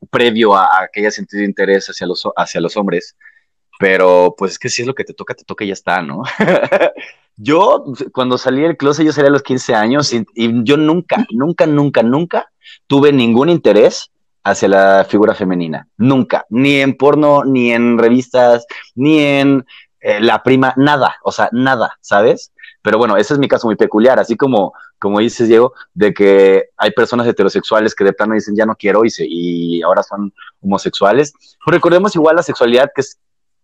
previo a, a, que haya sentido interés hacia los, hacia los hombres, pero pues es que si es lo que te toca, te toca y ya está, ¿no? Yo, cuando salí del closet, yo salí a los 15 años y, yo nunca, nunca, nunca, nunca tuve ningún interés hacia la figura femenina. Nunca. Ni en porno, ni en revistas, ni en eh, la prima, nada. O sea, nada, ¿sabes? Pero bueno, ese es mi caso muy peculiar. Así como, como dices, Diego, de que hay personas heterosexuales que de plano dicen ya no quiero y, y ahora son homosexuales. recordemos igual la sexualidad, que es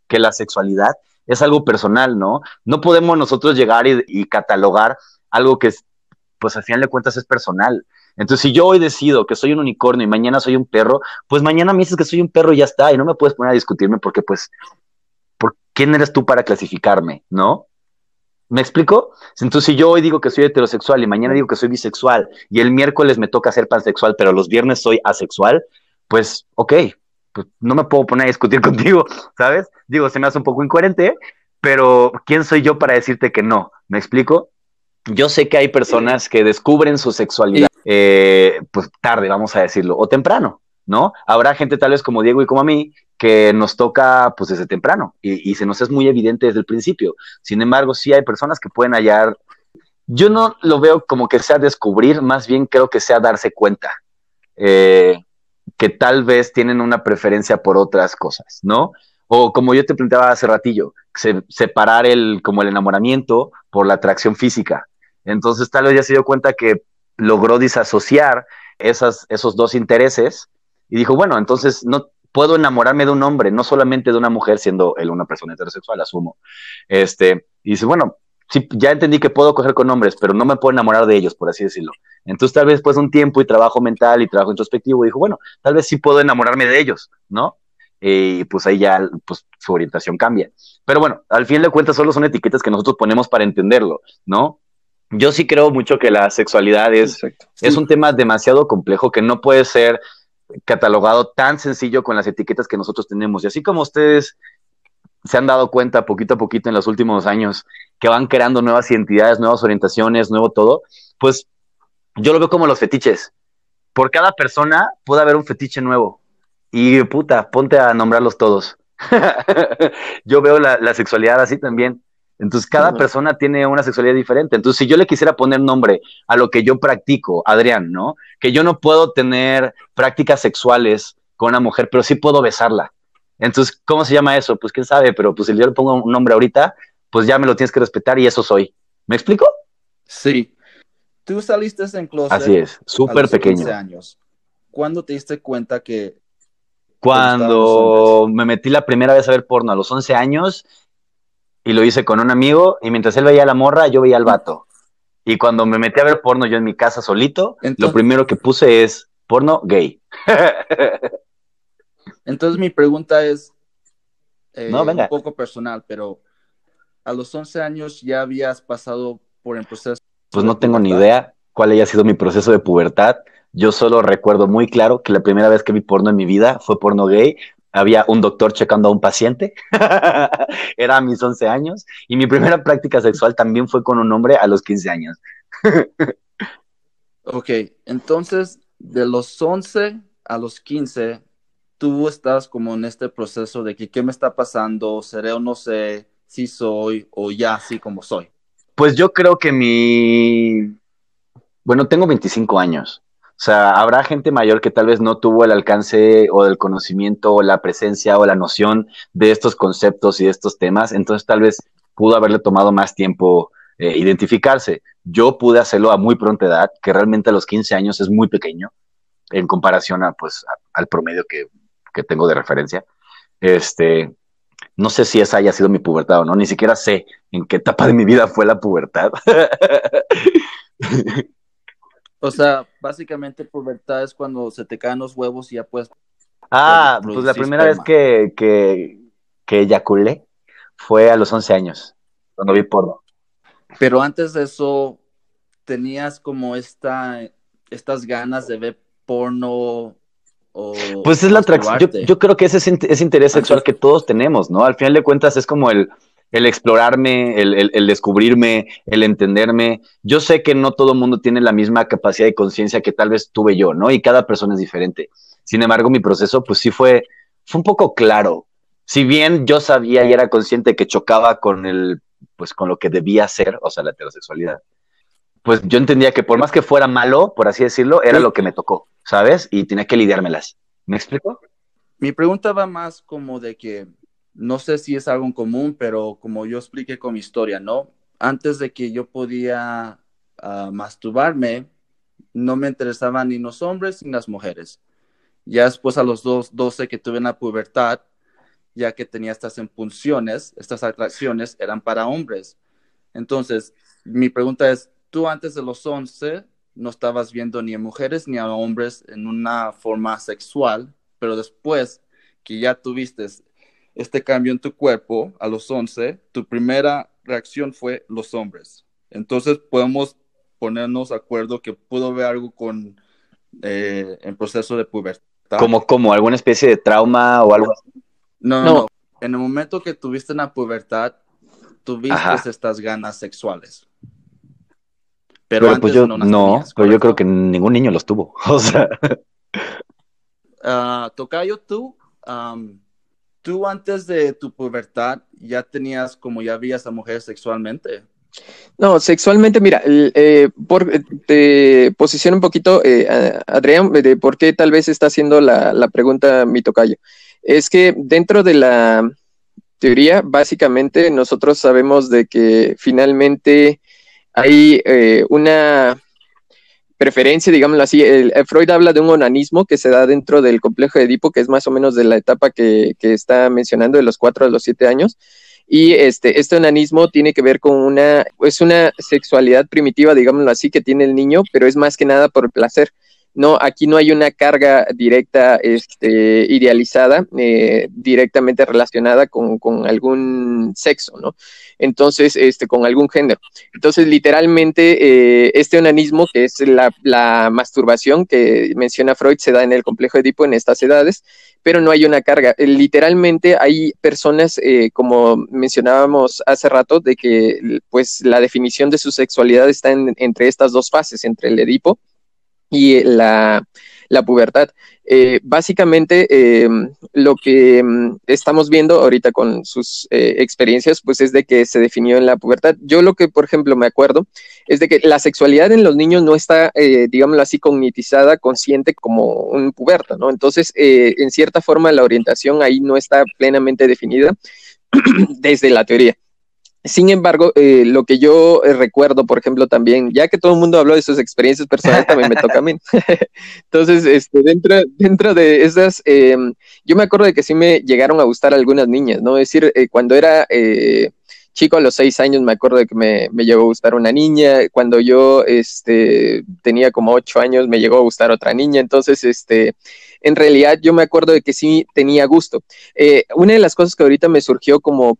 que la sexualidad es algo personal, ¿no? No podemos nosotros llegar y, catalogar algo que, pues al final de cuentas es personal. Entonces, si yo hoy decido que soy un unicornio y mañana soy un perro, pues mañana me dices que soy un perro y ya está, y no me puedes poner a discutirme porque, pues, ¿por quién eres tú para clasificarme, no? ¿Me explico? Entonces, si yo hoy digo que soy heterosexual y mañana digo que soy bisexual y el miércoles me toca ser pansexual, pero los viernes soy asexual, pues, ok, pues no me puedo poner a discutir contigo, ¿sabes? Digo, se me hace un poco incoherente, pero ¿quién soy yo para decirte que no? ¿Me explico? Yo sé que hay personas que descubren su sexualidad, eh, pues tarde, vamos a decirlo, o temprano, ¿no? Habrá gente tal vez como Diego y como a mí que nos toca pues desde temprano y, se nos es muy evidente desde el principio. Sin embargo, sí hay personas que pueden hallar. Yo no lo veo como que sea descubrir, más bien creo que sea darse cuenta. Eh, que tal vez tienen una preferencia por otras cosas, ¿no? O como yo te planteaba hace ratillo, separar el, como el enamoramiento por la atracción física. Entonces tal vez ya se dio cuenta que logró disasociar esas, esos dos intereses y dijo, bueno, entonces no puedo enamorarme de un hombre, no solamente de una mujer, siendo él una persona heterosexual, asumo. Este, y dice, bueno, sí, ya entendí que puedo coger con hombres, pero no me puedo enamorar de ellos, por así decirlo. Entonces, tal vez después de un tiempo y trabajo mental y trabajo introspectivo, dijo, bueno, tal vez sí puedo enamorarme de ellos, ¿no? Y pues ahí ya pues, su orientación cambia. Pero bueno, al fin de cuentas solo son etiquetas que nosotros ponemos para entenderlo, ¿no? Yo sí creo mucho que la sexualidad es, es un tema demasiado complejo que no puede ser catalogado tan sencillo con las etiquetas que nosotros tenemos. Y así como ustedes se han dado cuenta poquito a poquito en los últimos años que van creando nuevas identidades, nuevas orientaciones, nuevo todo, pues yo lo veo como los fetiches. Por cada persona puede haber un fetiche nuevo. Y puta, ponte a nombrarlos todos. yo veo la, la, sexualidad así también. Entonces, cada persona tiene una sexualidad diferente. Entonces, si yo le quisiera poner nombre a lo que yo practico, Adrián, ¿no? Que yo no puedo tener prácticas sexuales con una mujer, pero sí puedo besarla. Entonces, ¿cómo se llama eso? Pues quién sabe, pero pues si yo le pongo un nombre ahorita, pues ya me lo tienes que respetar y eso soy. ¿Me explico? Sí. Tú saliste en closet. Así es, súper pequeño. años. ¿Cuándo te diste cuenta que... Cuando me metí la primera vez a ver porno a los 11 años y lo hice con un amigo y mientras él veía a la morra, yo veía al vato. Y cuando me metí a ver porno yo en mi casa solito, lo primero que puse es porno gay. Entonces mi pregunta es eh, un poco personal, pero a los 11 años ya habías pasado por el proceso. Pues no tengo ni idea cuál haya sido mi proceso de pubertad. Yo solo recuerdo muy claro que la primera vez que vi porno en mi vida fue porno gay. Había un doctor checando a un paciente. Era a mis 11 años. Y mi primera práctica sexual también fue con un hombre a los 15 años. ok, entonces de los 11 a los 15 tú estás como en este proceso de que qué me está pasando, seré o no sé si soy o ya así como soy. Pues yo creo que mi... Bueno, tengo 25 años. O sea, habrá gente mayor que tal vez no tuvo el alcance o el conocimiento o la presencia o la noción de estos conceptos y de estos temas, entonces tal vez pudo haberle tomado más tiempo eh, identificarse. Yo pude hacerlo a muy pronta edad, que realmente a los 15 años es muy pequeño en comparación a, pues, al promedio que que tengo de referencia. Este, no sé si esa haya sido mi pubertad o no, ni siquiera sé en qué etapa de mi vida fue la pubertad. o sea, básicamente pubertad es cuando se te caen los huevos y ya puedes... Ah, pues la primera vez que, que, que eyaculé fue a los 11 años, cuando vi porno. Pero antes de eso, tenías como esta, estas ganas de ver porno pues es la atracción. Yo, creo que ese es interés sexual que todos tenemos, ¿no? Al final de cuentas es como el, el explorarme, el, el, descubrirme, el entenderme. Yo sé que no todo el mundo tiene la misma capacidad de conciencia que tal vez tuve yo, ¿no? Y cada persona es diferente. Sin embargo, mi proceso, pues sí fue, fue un poco claro. Si bien yo sabía y era consciente que chocaba con el, pues con lo que debía ser, o sea, la heterosexualidad, pues yo entendía que por más que fuera malo, por así decirlo, era lo que me tocó. ¿Sabes? Y tenía que lidiármelas. ¿Me explico? Mi pregunta va más como de que no sé si es algo en común, pero como yo expliqué con mi historia, ¿no? Antes de que yo podía uh, masturbarme, no me interesaban ni los hombres ni las mujeres. Ya después a los dos, 12 que tuve en la pubertad, ya que tenía estas impulsiones, estas atracciones eran para hombres. Entonces, mi pregunta es, tú antes de los 11 no estabas viendo ni a mujeres ni a hombres en una forma sexual, pero después que ya tuviste este cambio en tu cuerpo a los 11, tu primera reacción fue los hombres. Entonces podemos ponernos de acuerdo que pudo ver algo con eh, en proceso de pubertad. Como, como alguna especie de trauma o algo así. No, no, En el momento que tuviste la pubertad, tuviste estas ganas sexuales. Pero, pues yo no, pero yo creo que ningún niño los tuvo. O sea. Uh, Tocayo, tú, tú antes de tu pubertad ya tenías como ya vías a mujeres sexualmente. No, sexualmente, mira, eh, por, te posiciona un poquito, eh, Adrián, de por qué tal vez está haciendo la, la pregunta mi tocayo. Es que dentro de la teoría, básicamente nosotros sabemos de que finalmente hay eh, una, preferencia, digámoslo así. El, Freud habla de un onanismo que se da dentro del complejo de Edipo, que es más o menos de la etapa que, está mencionando, de los cuatro a los siete años. Y este, este onanismo tiene que ver con una, es una sexualidad primitiva, digámoslo así, que tiene el niño, pero es más que nada por placer no, aquí no hay una carga directa, este, idealizada, eh, directamente relacionada con, algún sexo, ¿no? Entonces, este, con algún género. Entonces, literalmente, eh, este onanismo, que es la, masturbación que menciona Freud, se da en el complejo Edipo en estas edades, pero no hay una carga. Eh, literalmente hay personas, como mencionábamos hace rato, de que pues la definición de su sexualidad está entre estas dos fases, entre el Edipo y la, pubertad. Eh, básicamente, eh, lo que mm, estamos viendo ahorita con sus eh, experiencias, pues es de que se definió en la pubertad. Yo lo que, por ejemplo, me acuerdo es de que la sexualidad en los niños no está, digámoslo así, cognitizada, consciente como un puberto, ¿no? Entonces, en cierta forma, la orientación ahí no está plenamente definida desde la teoría. Sin embargo, eh, lo que yo eh, recuerdo, por ejemplo, también, ya que todo el mundo habló de sus experiencias personales, también me toca a mí. Entonces, este, dentro, dentro de esas, eh, yo me acuerdo de que sí me llegaron a gustar algunas niñas, ¿no? Es decir, cuando era chico a los seis años, me acuerdo de que me, me, llegó a gustar una niña. Cuando yo este, tenía como ocho años, me llegó a gustar otra niña. Entonces, este, en realidad yo me acuerdo de que sí tenía gusto. una de las cosas que ahorita me surgió como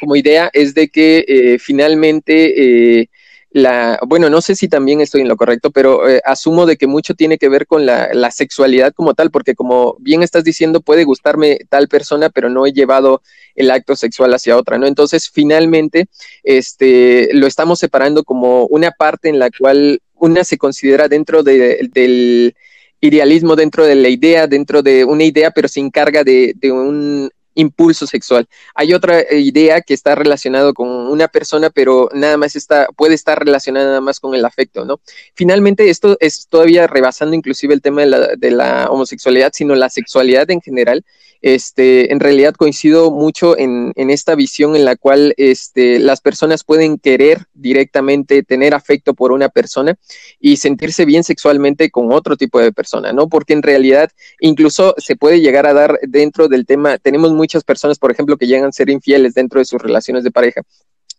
como idea es de que eh, finalmente eh, la, bueno, no sé si también estoy en lo correcto, pero eh, asumo de que mucho tiene que ver con la, la, sexualidad como tal, porque como bien estás diciendo, puede gustarme tal persona, pero no he llevado el acto sexual hacia otra, ¿no? Entonces, finalmente, este, lo estamos separando como una parte en la cual una se considera dentro de, del idealismo, dentro de la idea, dentro de una idea, pero se encarga de, de un impulso sexual. Hay otra eh, idea que está relacionado con una persona, pero nada más está, puede estar relacionada nada más con el afecto, ¿no? Finalmente, esto es todavía rebasando inclusive el tema de la, de la homosexualidad, sino la sexualidad en general, este, en realidad coincido mucho en, esta visión en la cual este, las personas pueden querer directamente tener afecto por una persona y sentirse bien sexualmente con otro tipo de persona, ¿no? Porque en realidad incluso se puede llegar a dar dentro del tema, tenemos muchas personas, por ejemplo, que llegan a ser infieles dentro de sus relaciones de pareja.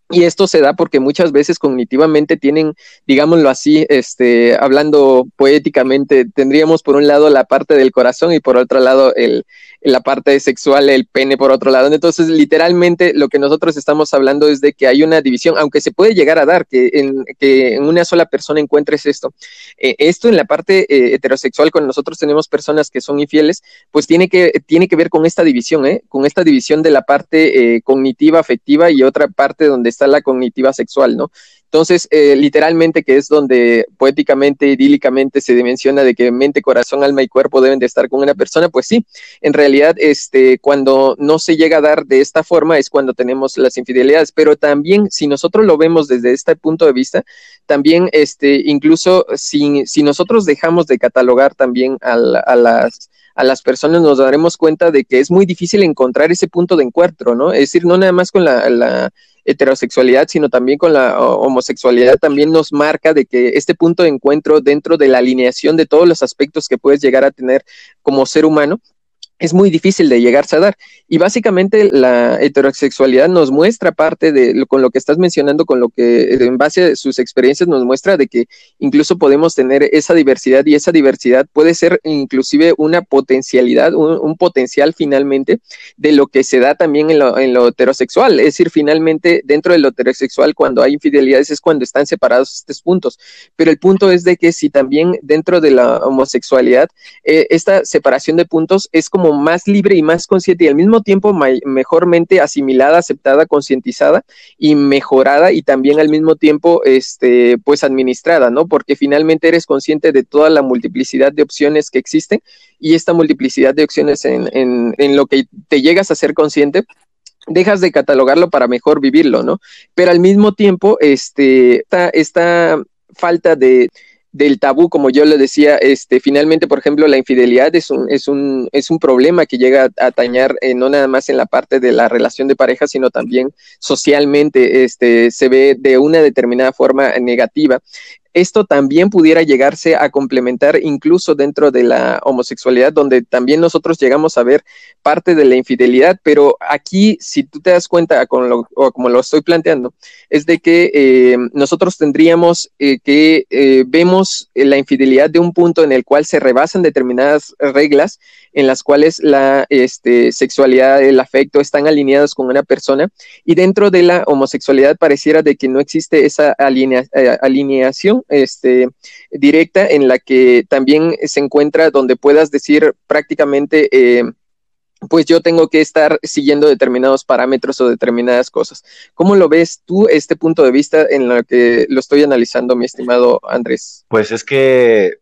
Y esto se da porque muchas veces cognitivamente tienen, digámoslo así, este, hablando poéticamente, tendríamos por un lado la parte del corazón y por otro lado el, la parte sexual, el pene por otro lado. Entonces, literalmente lo que nosotros estamos hablando es de que hay una división, aunque se puede llegar a dar que en, que en una sola persona encuentres esto. Eh, esto en la parte eh, heterosexual, cuando nosotros tenemos personas que son infieles, pues tiene que, tiene que ver con esta división, ¿eh? con esta división de la parte cognitiva, afectiva y otra parte donde está la cognitiva sexual, ¿no? Entonces, eh, literalmente, que es donde poéticamente, idílicamente se menciona de que mente, corazón, alma y cuerpo deben de estar con una persona, pues sí, en realidad, este, cuando no se llega a dar de esta forma es cuando tenemos las infidelidades, pero también si nosotros lo vemos desde este punto de vista, también, este, incluso si, si nosotros dejamos de catalogar también a, las a las personas nos daremos cuenta de que es muy difícil encontrar ese punto de encuentro, ¿no? Es decir, no nada más con la heterosexualidad, sino también con la homosexualidad, también nos marca de que este punto de encuentro dentro de la alineación de todos los aspectos que puedes llegar a tener como ser humano, es muy difícil de llegarse a dar. Y básicamente la heterosexualidad nos muestra parte de lo, con lo que estás mencionando, con lo que en base a sus experiencias nos muestra de que incluso podemos tener esa diversidad y esa diversidad puede ser inclusive una potencialidad, un, potencial finalmente de lo que se da también en lo, en lo, heterosexual. Es decir, finalmente dentro de lo heterosexual cuando hay infidelidades es cuando están separados estos puntos. Pero el punto es de que si también dentro de la homosexualidad eh, esta separación de puntos es como más libre y más consciente y al mismo tiempo mejormente asimilada, aceptada, concientizada y mejorada y también al mismo tiempo este pues administrada, ¿no? Porque finalmente eres consciente de toda la multiplicidad de opciones que existen y esta multiplicidad de opciones en, en, lo que te llegas a ser consciente dejas de catalogarlo para mejor vivirlo, ¿no? Pero al mismo tiempo, este, esta falta de, del tabú, como yo le decía, este, finalmente, por ejemplo, la infidelidad es un, es un, es un problema que llega a atañar eh, no nada más en la parte de la relación de pareja, sino también socialmente, este, se ve de una determinada forma negativa esto también pudiera llegarse a complementar incluso dentro de la homosexualidad, donde también nosotros llegamos a ver parte de la infidelidad, pero aquí, si tú te das cuenta, como lo estoy planteando, es de que eh, nosotros tendríamos eh, que eh, vemos la infidelidad de un punto en el cual se rebasan determinadas reglas en las cuales la este, sexualidad, el afecto están alineados con una persona y dentro de la homosexualidad pareciera de que no existe esa eh, alineación este, directa en la que también se encuentra donde puedas decir prácticamente... Eh, pues yo tengo que estar siguiendo determinados parámetros o determinadas cosas. ¿Cómo lo ves tú este punto de vista en lo que lo estoy analizando, mi estimado Andrés? Pues es que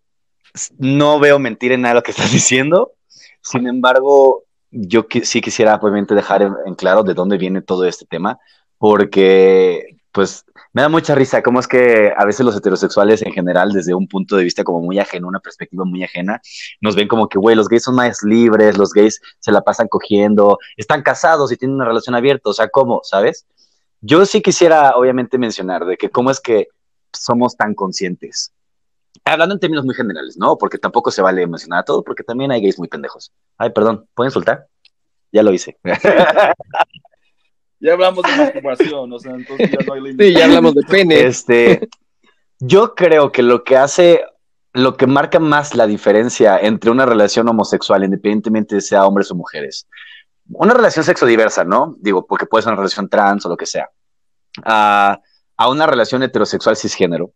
no veo mentir en nada lo que estás diciendo. Sin embargo, yo sí quisiera obviamente dejar en, claro de dónde viene todo este tema, porque pues me da mucha risa cómo es que a veces los heterosexuales en general, desde un punto de vista como muy ajeno, una perspectiva muy ajena, nos ven como que, güey, los gays son más libres, los gays se la pasan cogiendo, están casados y tienen una relación abierta, o sea, ¿cómo? ¿Sabes? Yo sí quisiera obviamente mencionar de que cómo es que somos tan conscientes hablando en términos muy generales, ¿no? Porque tampoco se vale mencionar a todo, porque también hay gays muy pendejos. Ay, perdón, ¿pueden soltar? Ya lo hice. ya hablamos de masturbación, o sea, entonces ya no hay límite. Sí, ya hablamos de pene. Este, yo creo que lo que hace, lo que marca más la diferencia entre una relación homosexual, independientemente de sea hombres o mujeres, una relación sexo diversa, ¿no? Digo, porque puede ser una relación trans o lo que sea, a, a una relación heterosexual cisgénero,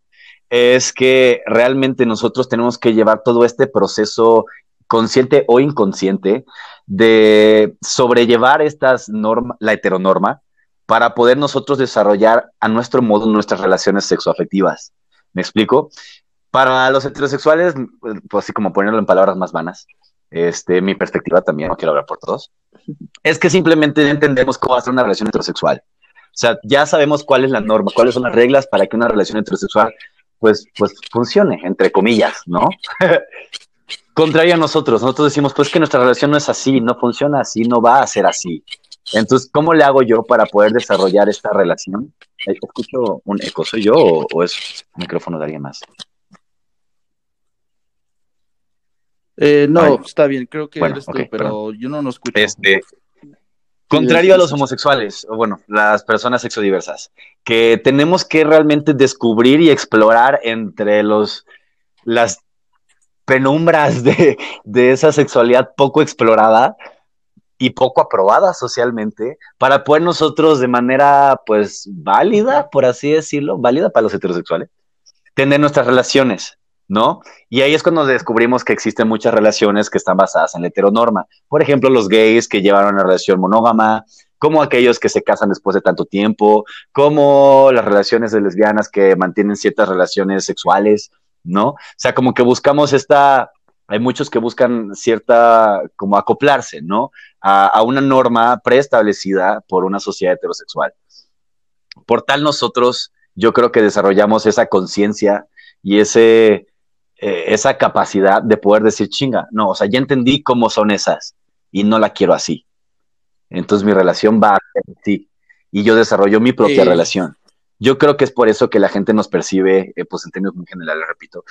es que realmente nosotros tenemos que llevar todo este proceso consciente o inconsciente de sobrellevar estas normas, la heteronorma, para poder nosotros desarrollar a nuestro modo nuestras relaciones sexoafectivas. ¿Me explico? Para los heterosexuales, pues así como ponerlo en palabras más vanas, este, mi perspectiva también, no quiero hablar por todos, es que simplemente entendemos cómo hacer una relación heterosexual. O sea, ya sabemos cuál es la norma, cuáles son las reglas para que una relación heterosexual pues, pues funcione, entre comillas, ¿no? Contrario a nosotros, nosotros decimos, pues que nuestra relación no es así, no funciona así, no va a ser así. Entonces, ¿cómo le hago yo para poder desarrollar esta relación? ¿Escucho un eco? ¿Soy yo o, es micrófono de alguien más? Eh, no, está bien, creo que eres tú, pero yo no lo escucho. Este, Contrario a los homosexuales, o bueno, las personas sexodiversas, que tenemos que realmente descubrir y explorar entre los las penumbras de, de esa sexualidad poco explorada y poco aprobada socialmente para poder nosotros de manera pues válida, por así decirlo, válida para los heterosexuales, tener nuestras relaciones ¿no? Y ahí es cuando descubrimos que existen muchas relaciones que están basadas en la heteronorma. Por ejemplo, los gays que llevan una relación monógama, como aquellos que se casan después de tanto tiempo, como las relaciones de lesbianas que mantienen ciertas relaciones sexuales, ¿no? O sea, como que buscamos esta, hay muchos que buscan cierta, como acoplarse, ¿no? A, a una norma preestablecida por una sociedad heterosexual. Por tal nosotros, yo creo que desarrollamos esa conciencia y ese, eh, esa capacidad de poder decir, chinga, no, o sea, ya entendí cómo son esas y no la quiero así. Entonces mi relación va a así y yo desarrollo mi propia relación. Yo creo que es por eso que la gente nos percibe, eh, pues en términos muy generales, repito,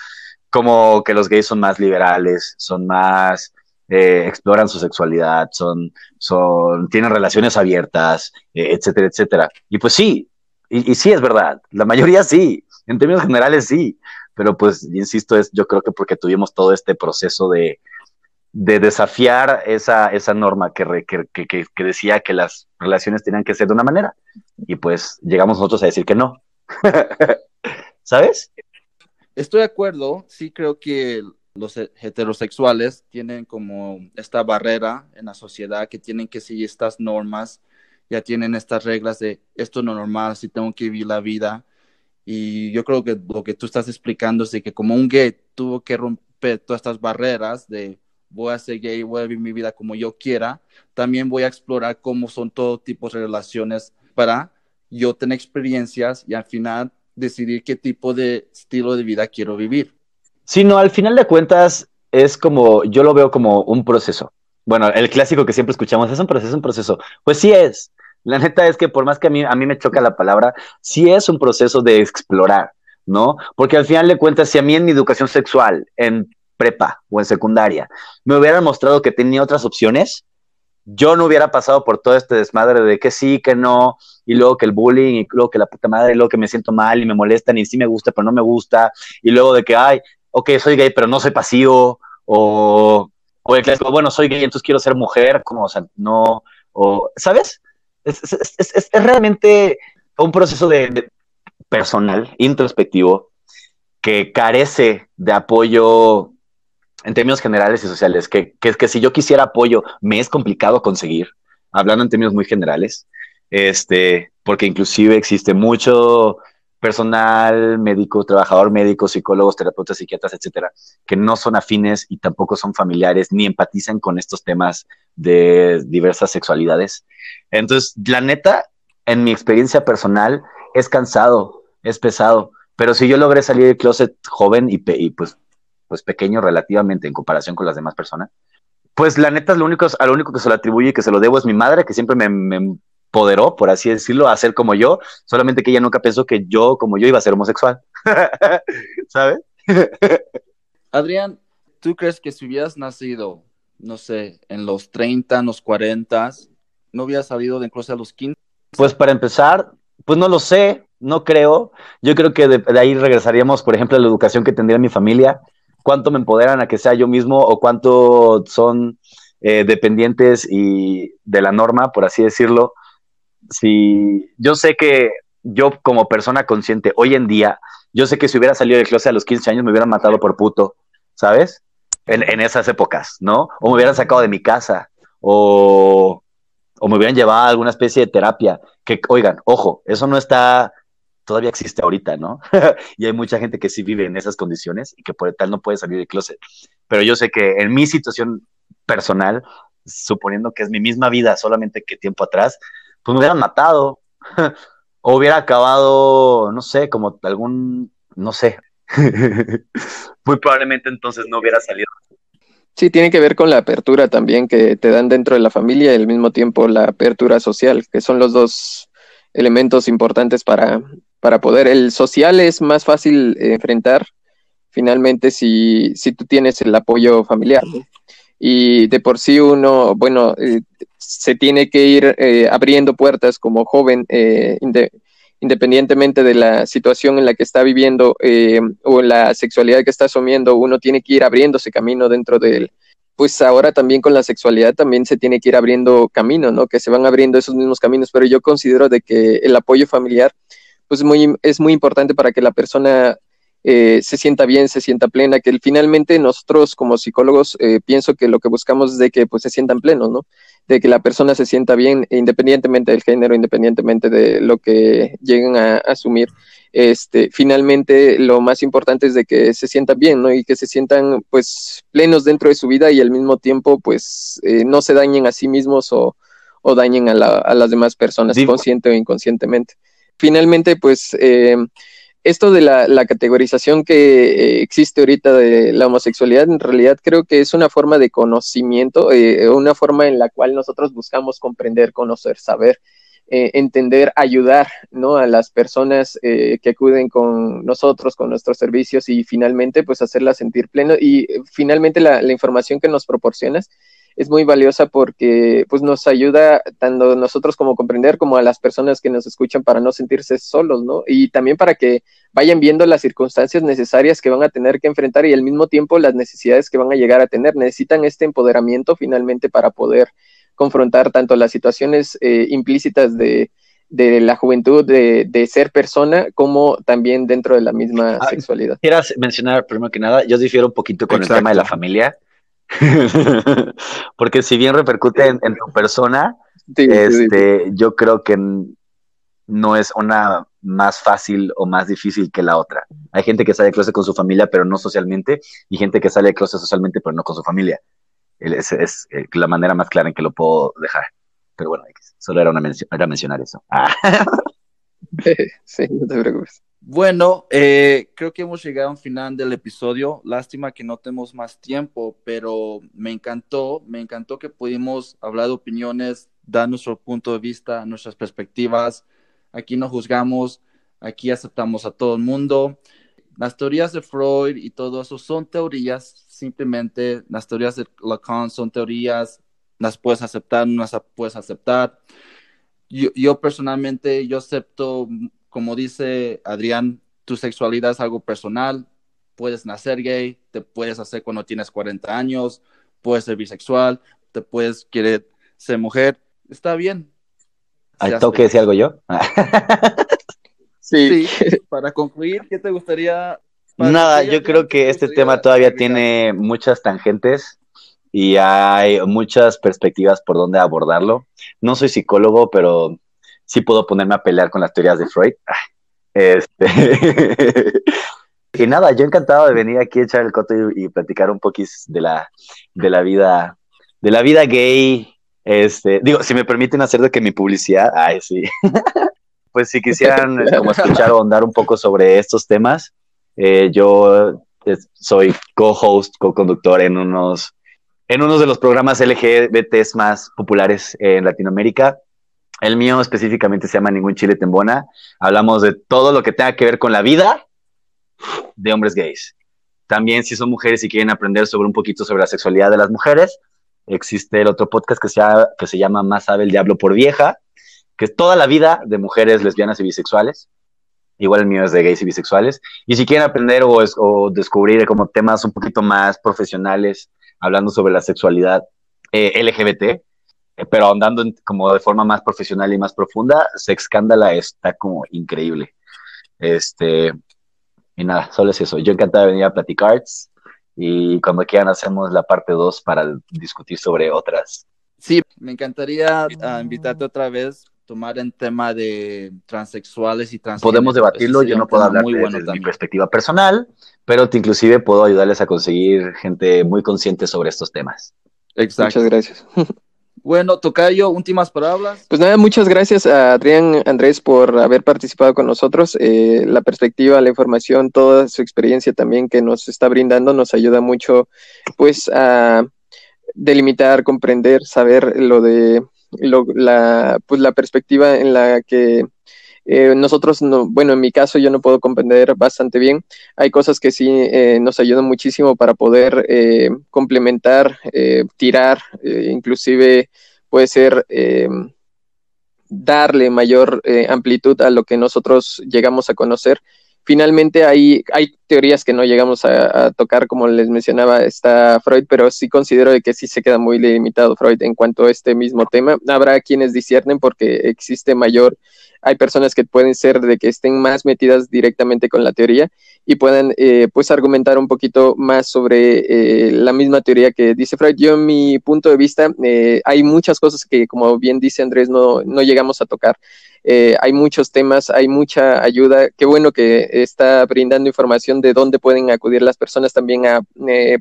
como que los gays son más liberales, son más, eh, exploran su sexualidad, son, son, tienen relaciones abiertas, etcétera, etcétera. Y pues sí, y, sí es verdad, la mayoría sí, en términos generales sí, pero pues, insisto, es yo creo que porque tuvimos todo este proceso de, de desafiar esa, esa norma que, que, que, que, decía que las relaciones tenían que ser de una manera. Y pues llegamos nosotros a decir que no. ¿Sabes? Estoy de acuerdo, sí creo que los heterosexuales tienen como esta barrera en la sociedad que tienen que seguir estas normas, ya tienen estas reglas de esto no es normal, si tengo que vivir la vida y yo creo que lo que tú estás explicando es de que como un gay tuvo que romper todas estas barreras de voy a ser gay, voy a vivir mi vida como yo quiera, también voy a explorar cómo son todo tipo de relaciones para yo tener experiencias y al final decidir qué tipo de estilo de vida quiero vivir. Sí, no, al final de cuentas es como, yo lo veo como un proceso. Bueno, el clásico que siempre escuchamos es un proceso, un proceso. Pues sí es, la neta es que por más que a mí, a mí me choca la palabra, sí es un proceso de explorar, ¿no? Porque al final de cuentas, si a mí en mi educación sexual, en prepa o en secundaria, me hubieran mostrado que tenía otras opciones, yo no hubiera pasado por todo este desmadre de que sí, que no, y luego que el bullying, y luego que la puta madre, y luego que me siento mal y me molestan y sí me gusta, pero no me gusta, y luego de que, ay, ok, soy gay, pero no soy pasivo, o, o el bueno, soy gay, entonces quiero ser mujer, como, o sea, no, o, ¿sabes? Es, realmente un proceso de personal, introspectivo, que carece de apoyo en términos generales y sociales, que, que, que si yo quisiera apoyo, me es complicado conseguir, hablando en términos muy generales, este, porque inclusive existe mucho personal médico, trabajador médico, psicólogos, terapeutas, psiquiatras, etcétera, que no son afines y tampoco son familiares ni empatizan con estos temas de diversas sexualidades. Entonces, la neta, en mi experiencia personal, es cansado, es pesado, pero si yo logré salir del closet joven y, y pues pues pequeño relativamente en comparación con las demás personas. Pues la neta, lo único, a lo único que se lo atribuye y que se lo debo es mi madre, que siempre me, me empoderó, por así decirlo, a ser como yo, solamente que ella nunca pensó que yo, como yo, iba a ser homosexual. ¿Sabes? Adrián, ¿tú crees que si hubieras nacido, no sé, en los 30, en los 40, no hubieras salido de incluso a los 15? Pues para empezar, pues no lo sé, no creo. Yo creo que de, de, ahí regresaríamos, por ejemplo, a la educación que tendría mi familia cuánto me empoderan a que sea yo mismo o cuánto son eh, dependientes y de la norma, por así decirlo. Si yo sé que yo como persona consciente hoy en día, yo sé que si hubiera salido del closet a los 15 años me hubieran matado por puto, ¿sabes? En, esas épocas, ¿no? O me hubieran sacado de mi casa, o, o me hubieran llevado a alguna especie de terapia. Que, oigan, ojo, eso no está todavía existe ahorita, ¿no? y hay mucha gente que sí vive en esas condiciones y que por tal no puede salir del closet. Pero yo sé que en mi situación personal, suponiendo que es mi misma vida, solamente que tiempo atrás, pues me hubieran matado o hubiera acabado, no sé, como algún, no sé. Muy probablemente entonces no hubiera salido. Sí, tiene que ver con la apertura también que te dan dentro de la familia y al mismo tiempo la apertura social, que son los dos elementos importantes para, para poder. El social es más fácil enfrentar finalmente si, si tú tienes el apoyo familiar. Y de por sí uno, bueno, eh, se tiene que ir eh, abriendo puertas como joven, eh, inde independientemente de la situación en la que está viviendo o la sexualidad que está asumiendo, uno tiene que ir abriéndose camino dentro de él. Pues ahora también con la sexualidad también se tiene que ir abriendo camino, ¿no? Que se van abriendo esos mismos caminos, pero yo considero de que el apoyo familiar pues muy, es muy importante para que la persona eh, se sienta bien, se sienta plena, que finalmente nosotros como psicólogos eh, pienso que lo que buscamos es de que pues se sientan plenos, ¿no? De que la persona se sienta bien independientemente del género, independientemente de lo que lleguen a, a asumir. Este, finalmente lo más importante es de que se sientan bien, ¿no? Y que se sientan pues plenos dentro de su vida y al mismo tiempo pues eh, no se dañen a sí mismos o, o dañen a, la, a las demás personas, consciente o inconscientemente finalmente, pues eh, esto de la, la categorización que eh, existe ahorita de la homosexualidad, en realidad creo que es una forma de conocimiento, eh, una forma en la cual nosotros buscamos comprender, conocer, saber, eh, entender, ayudar ¿no? a las personas que acuden con nosotros, con nuestros servicios y finalmente pues hacerlas sentir pleno y finalmente la, la información que nos proporcionas es muy valiosa porque pues nos ayuda tanto nosotros como comprender como a las personas que nos escuchan para no sentirse solos, ¿no? Y también para que vayan viendo las circunstancias necesarias que van a tener que enfrentar y al mismo tiempo las necesidades que van a llegar a tener. Necesitan este empoderamiento finalmente para poder confrontar tanto las situaciones eh, implícitas de, de la juventud, de, de, ser persona, como también dentro de la misma ah, sexualidad. Quieras mencionar, primero que nada, yo difiero un poquito con Exacto. el tema de la familia. Porque si bien repercute en, en tu persona, sí, este, sí, sí. yo creo que no es una más fácil o más difícil que la otra. Hay gente que sale de closet con su familia, pero no socialmente, y gente que sale de closet socialmente, pero no con su familia. Es, es, es la manera más clara en que lo puedo dejar. Pero bueno, solo era, una era mencionar eso. Ah. sí, no te preocupes. Bueno, eh, creo que hemos llegado al final del episodio. Lástima que no tenemos más tiempo, pero me encantó, me encantó que pudimos hablar de opiniones, dar nuestro punto de vista, nuestras perspectivas. Aquí no juzgamos, aquí aceptamos a todo el mundo. Las teorías de Freud y todo eso son teorías, simplemente las teorías de Lacan son teorías, las puedes aceptar, no las puedes aceptar. Yo, yo personalmente, yo acepto, como dice Adrián, tu sexualidad es algo personal, puedes nacer gay, te puedes hacer cuando tienes 40 años, puedes ser bisexual, te puedes querer ser mujer, está bien. ¿Tengo que decir algo yo? sí. Para concluir, ¿qué te gustaría? Nada, yo creo que este tema todavía tiene muchas tangentes y hay muchas perspectivas por donde abordarlo. No soy psicólogo, pero sí puedo ponerme a pelear con las teorías de Freud. Este... y nada, yo encantado de venir aquí a echar el coto y, platicar un poquito de la, de la vida, de la vida gay. Este, digo, si me permiten hacer de que mi publicidad, ay, sí. pues si quisieran como escuchar o andar un poco sobre estos temas, eh, yo eh, soy co-host, co-conductor en unos, en uno de los programas LGBT más populares en Latinoamérica. El mío específicamente se llama Ningún Chile Tembona. Hablamos de todo lo que tenga que ver con la vida de hombres gays. También si son mujeres y quieren aprender sobre un poquito sobre la sexualidad de las mujeres, existe el otro podcast que se, llama, Más sabe el diablo por vieja, que es toda la vida de mujeres lesbianas y bisexuales. Igual el mío es de gays y bisexuales. Y si quieren aprender o, o descubrir como temas un poquito más profesionales, hablando sobre la sexualidad eh, LGBT, eh, pero andando como de forma más profesional y más profunda, Sex Scandala está como increíble. Este, y nada, solo es eso. Yo encantado de venir a platicar y cuando quieran hacemos la parte 2 para discutir sobre otras. Sí, me encantaría ah, invitarte otra vez tomar en tema de transexuales y trans. Podemos debatirlo, yo no puedo hablar muy desde mi perspectiva personal, pero te inclusive puedo ayudarles a conseguir gente muy consciente sobre estos temas. Exacto. Muchas gracias. Bueno, Tocayo, últimas palabras. Pues nada, muchas gracias a Adrián Andrés por haber participado con nosotros. Eh, la perspectiva, la información, toda su experiencia también que nos está brindando nos ayuda mucho pues a delimitar, comprender, saber lo de lo, la, pues, la perspectiva en la que eh, nosotros, no, bueno, en mi caso yo no puedo comprender bastante bien. Hay cosas que sí eh, nos ayudan muchísimo para poder eh, complementar, tirar, inclusive puede ser darle mayor amplitud a lo que nosotros llegamos a conocer. Finalmente hay, hay teorías que no llegamos a, tocar, como les mencionaba, está Freud, pero sí considero de que sí se queda muy limitado Freud en cuanto a este mismo tema. Habrá quienes disciernen porque existe mayor hay personas que pueden ser de que estén más metidas directamente con la teoría y puedan eh, pues argumentar un poquito más sobre eh, la misma teoría que dice Freud. Yo en mi punto de vista eh, hay muchas cosas que como bien dice Andrés no, no llegamos a tocar. Hay muchos temas, hay mucha ayuda. Qué bueno que está brindando información de dónde pueden acudir las personas también a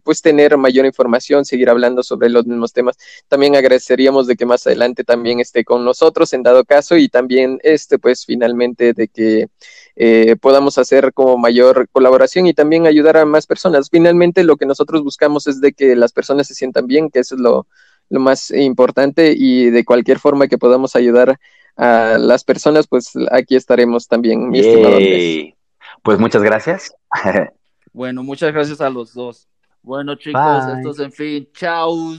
pues tener mayor información, seguir hablando sobre los mismos temas. También agradeceríamos de que más adelante también esté con nosotros en dado caso y también este pues finalmente de que eh, podamos hacer como mayor colaboración y también ayudar a más personas. Finalmente lo que nosotros buscamos es de que las personas se sientan bien, que eso es lo, más importante y de cualquier forma que podamos ayudar a las personas, pues aquí estaremos también, mi estimado Pues muchas gracias. bueno, muchas gracias a los dos. Bueno, chicos, esto es en fin. Chao.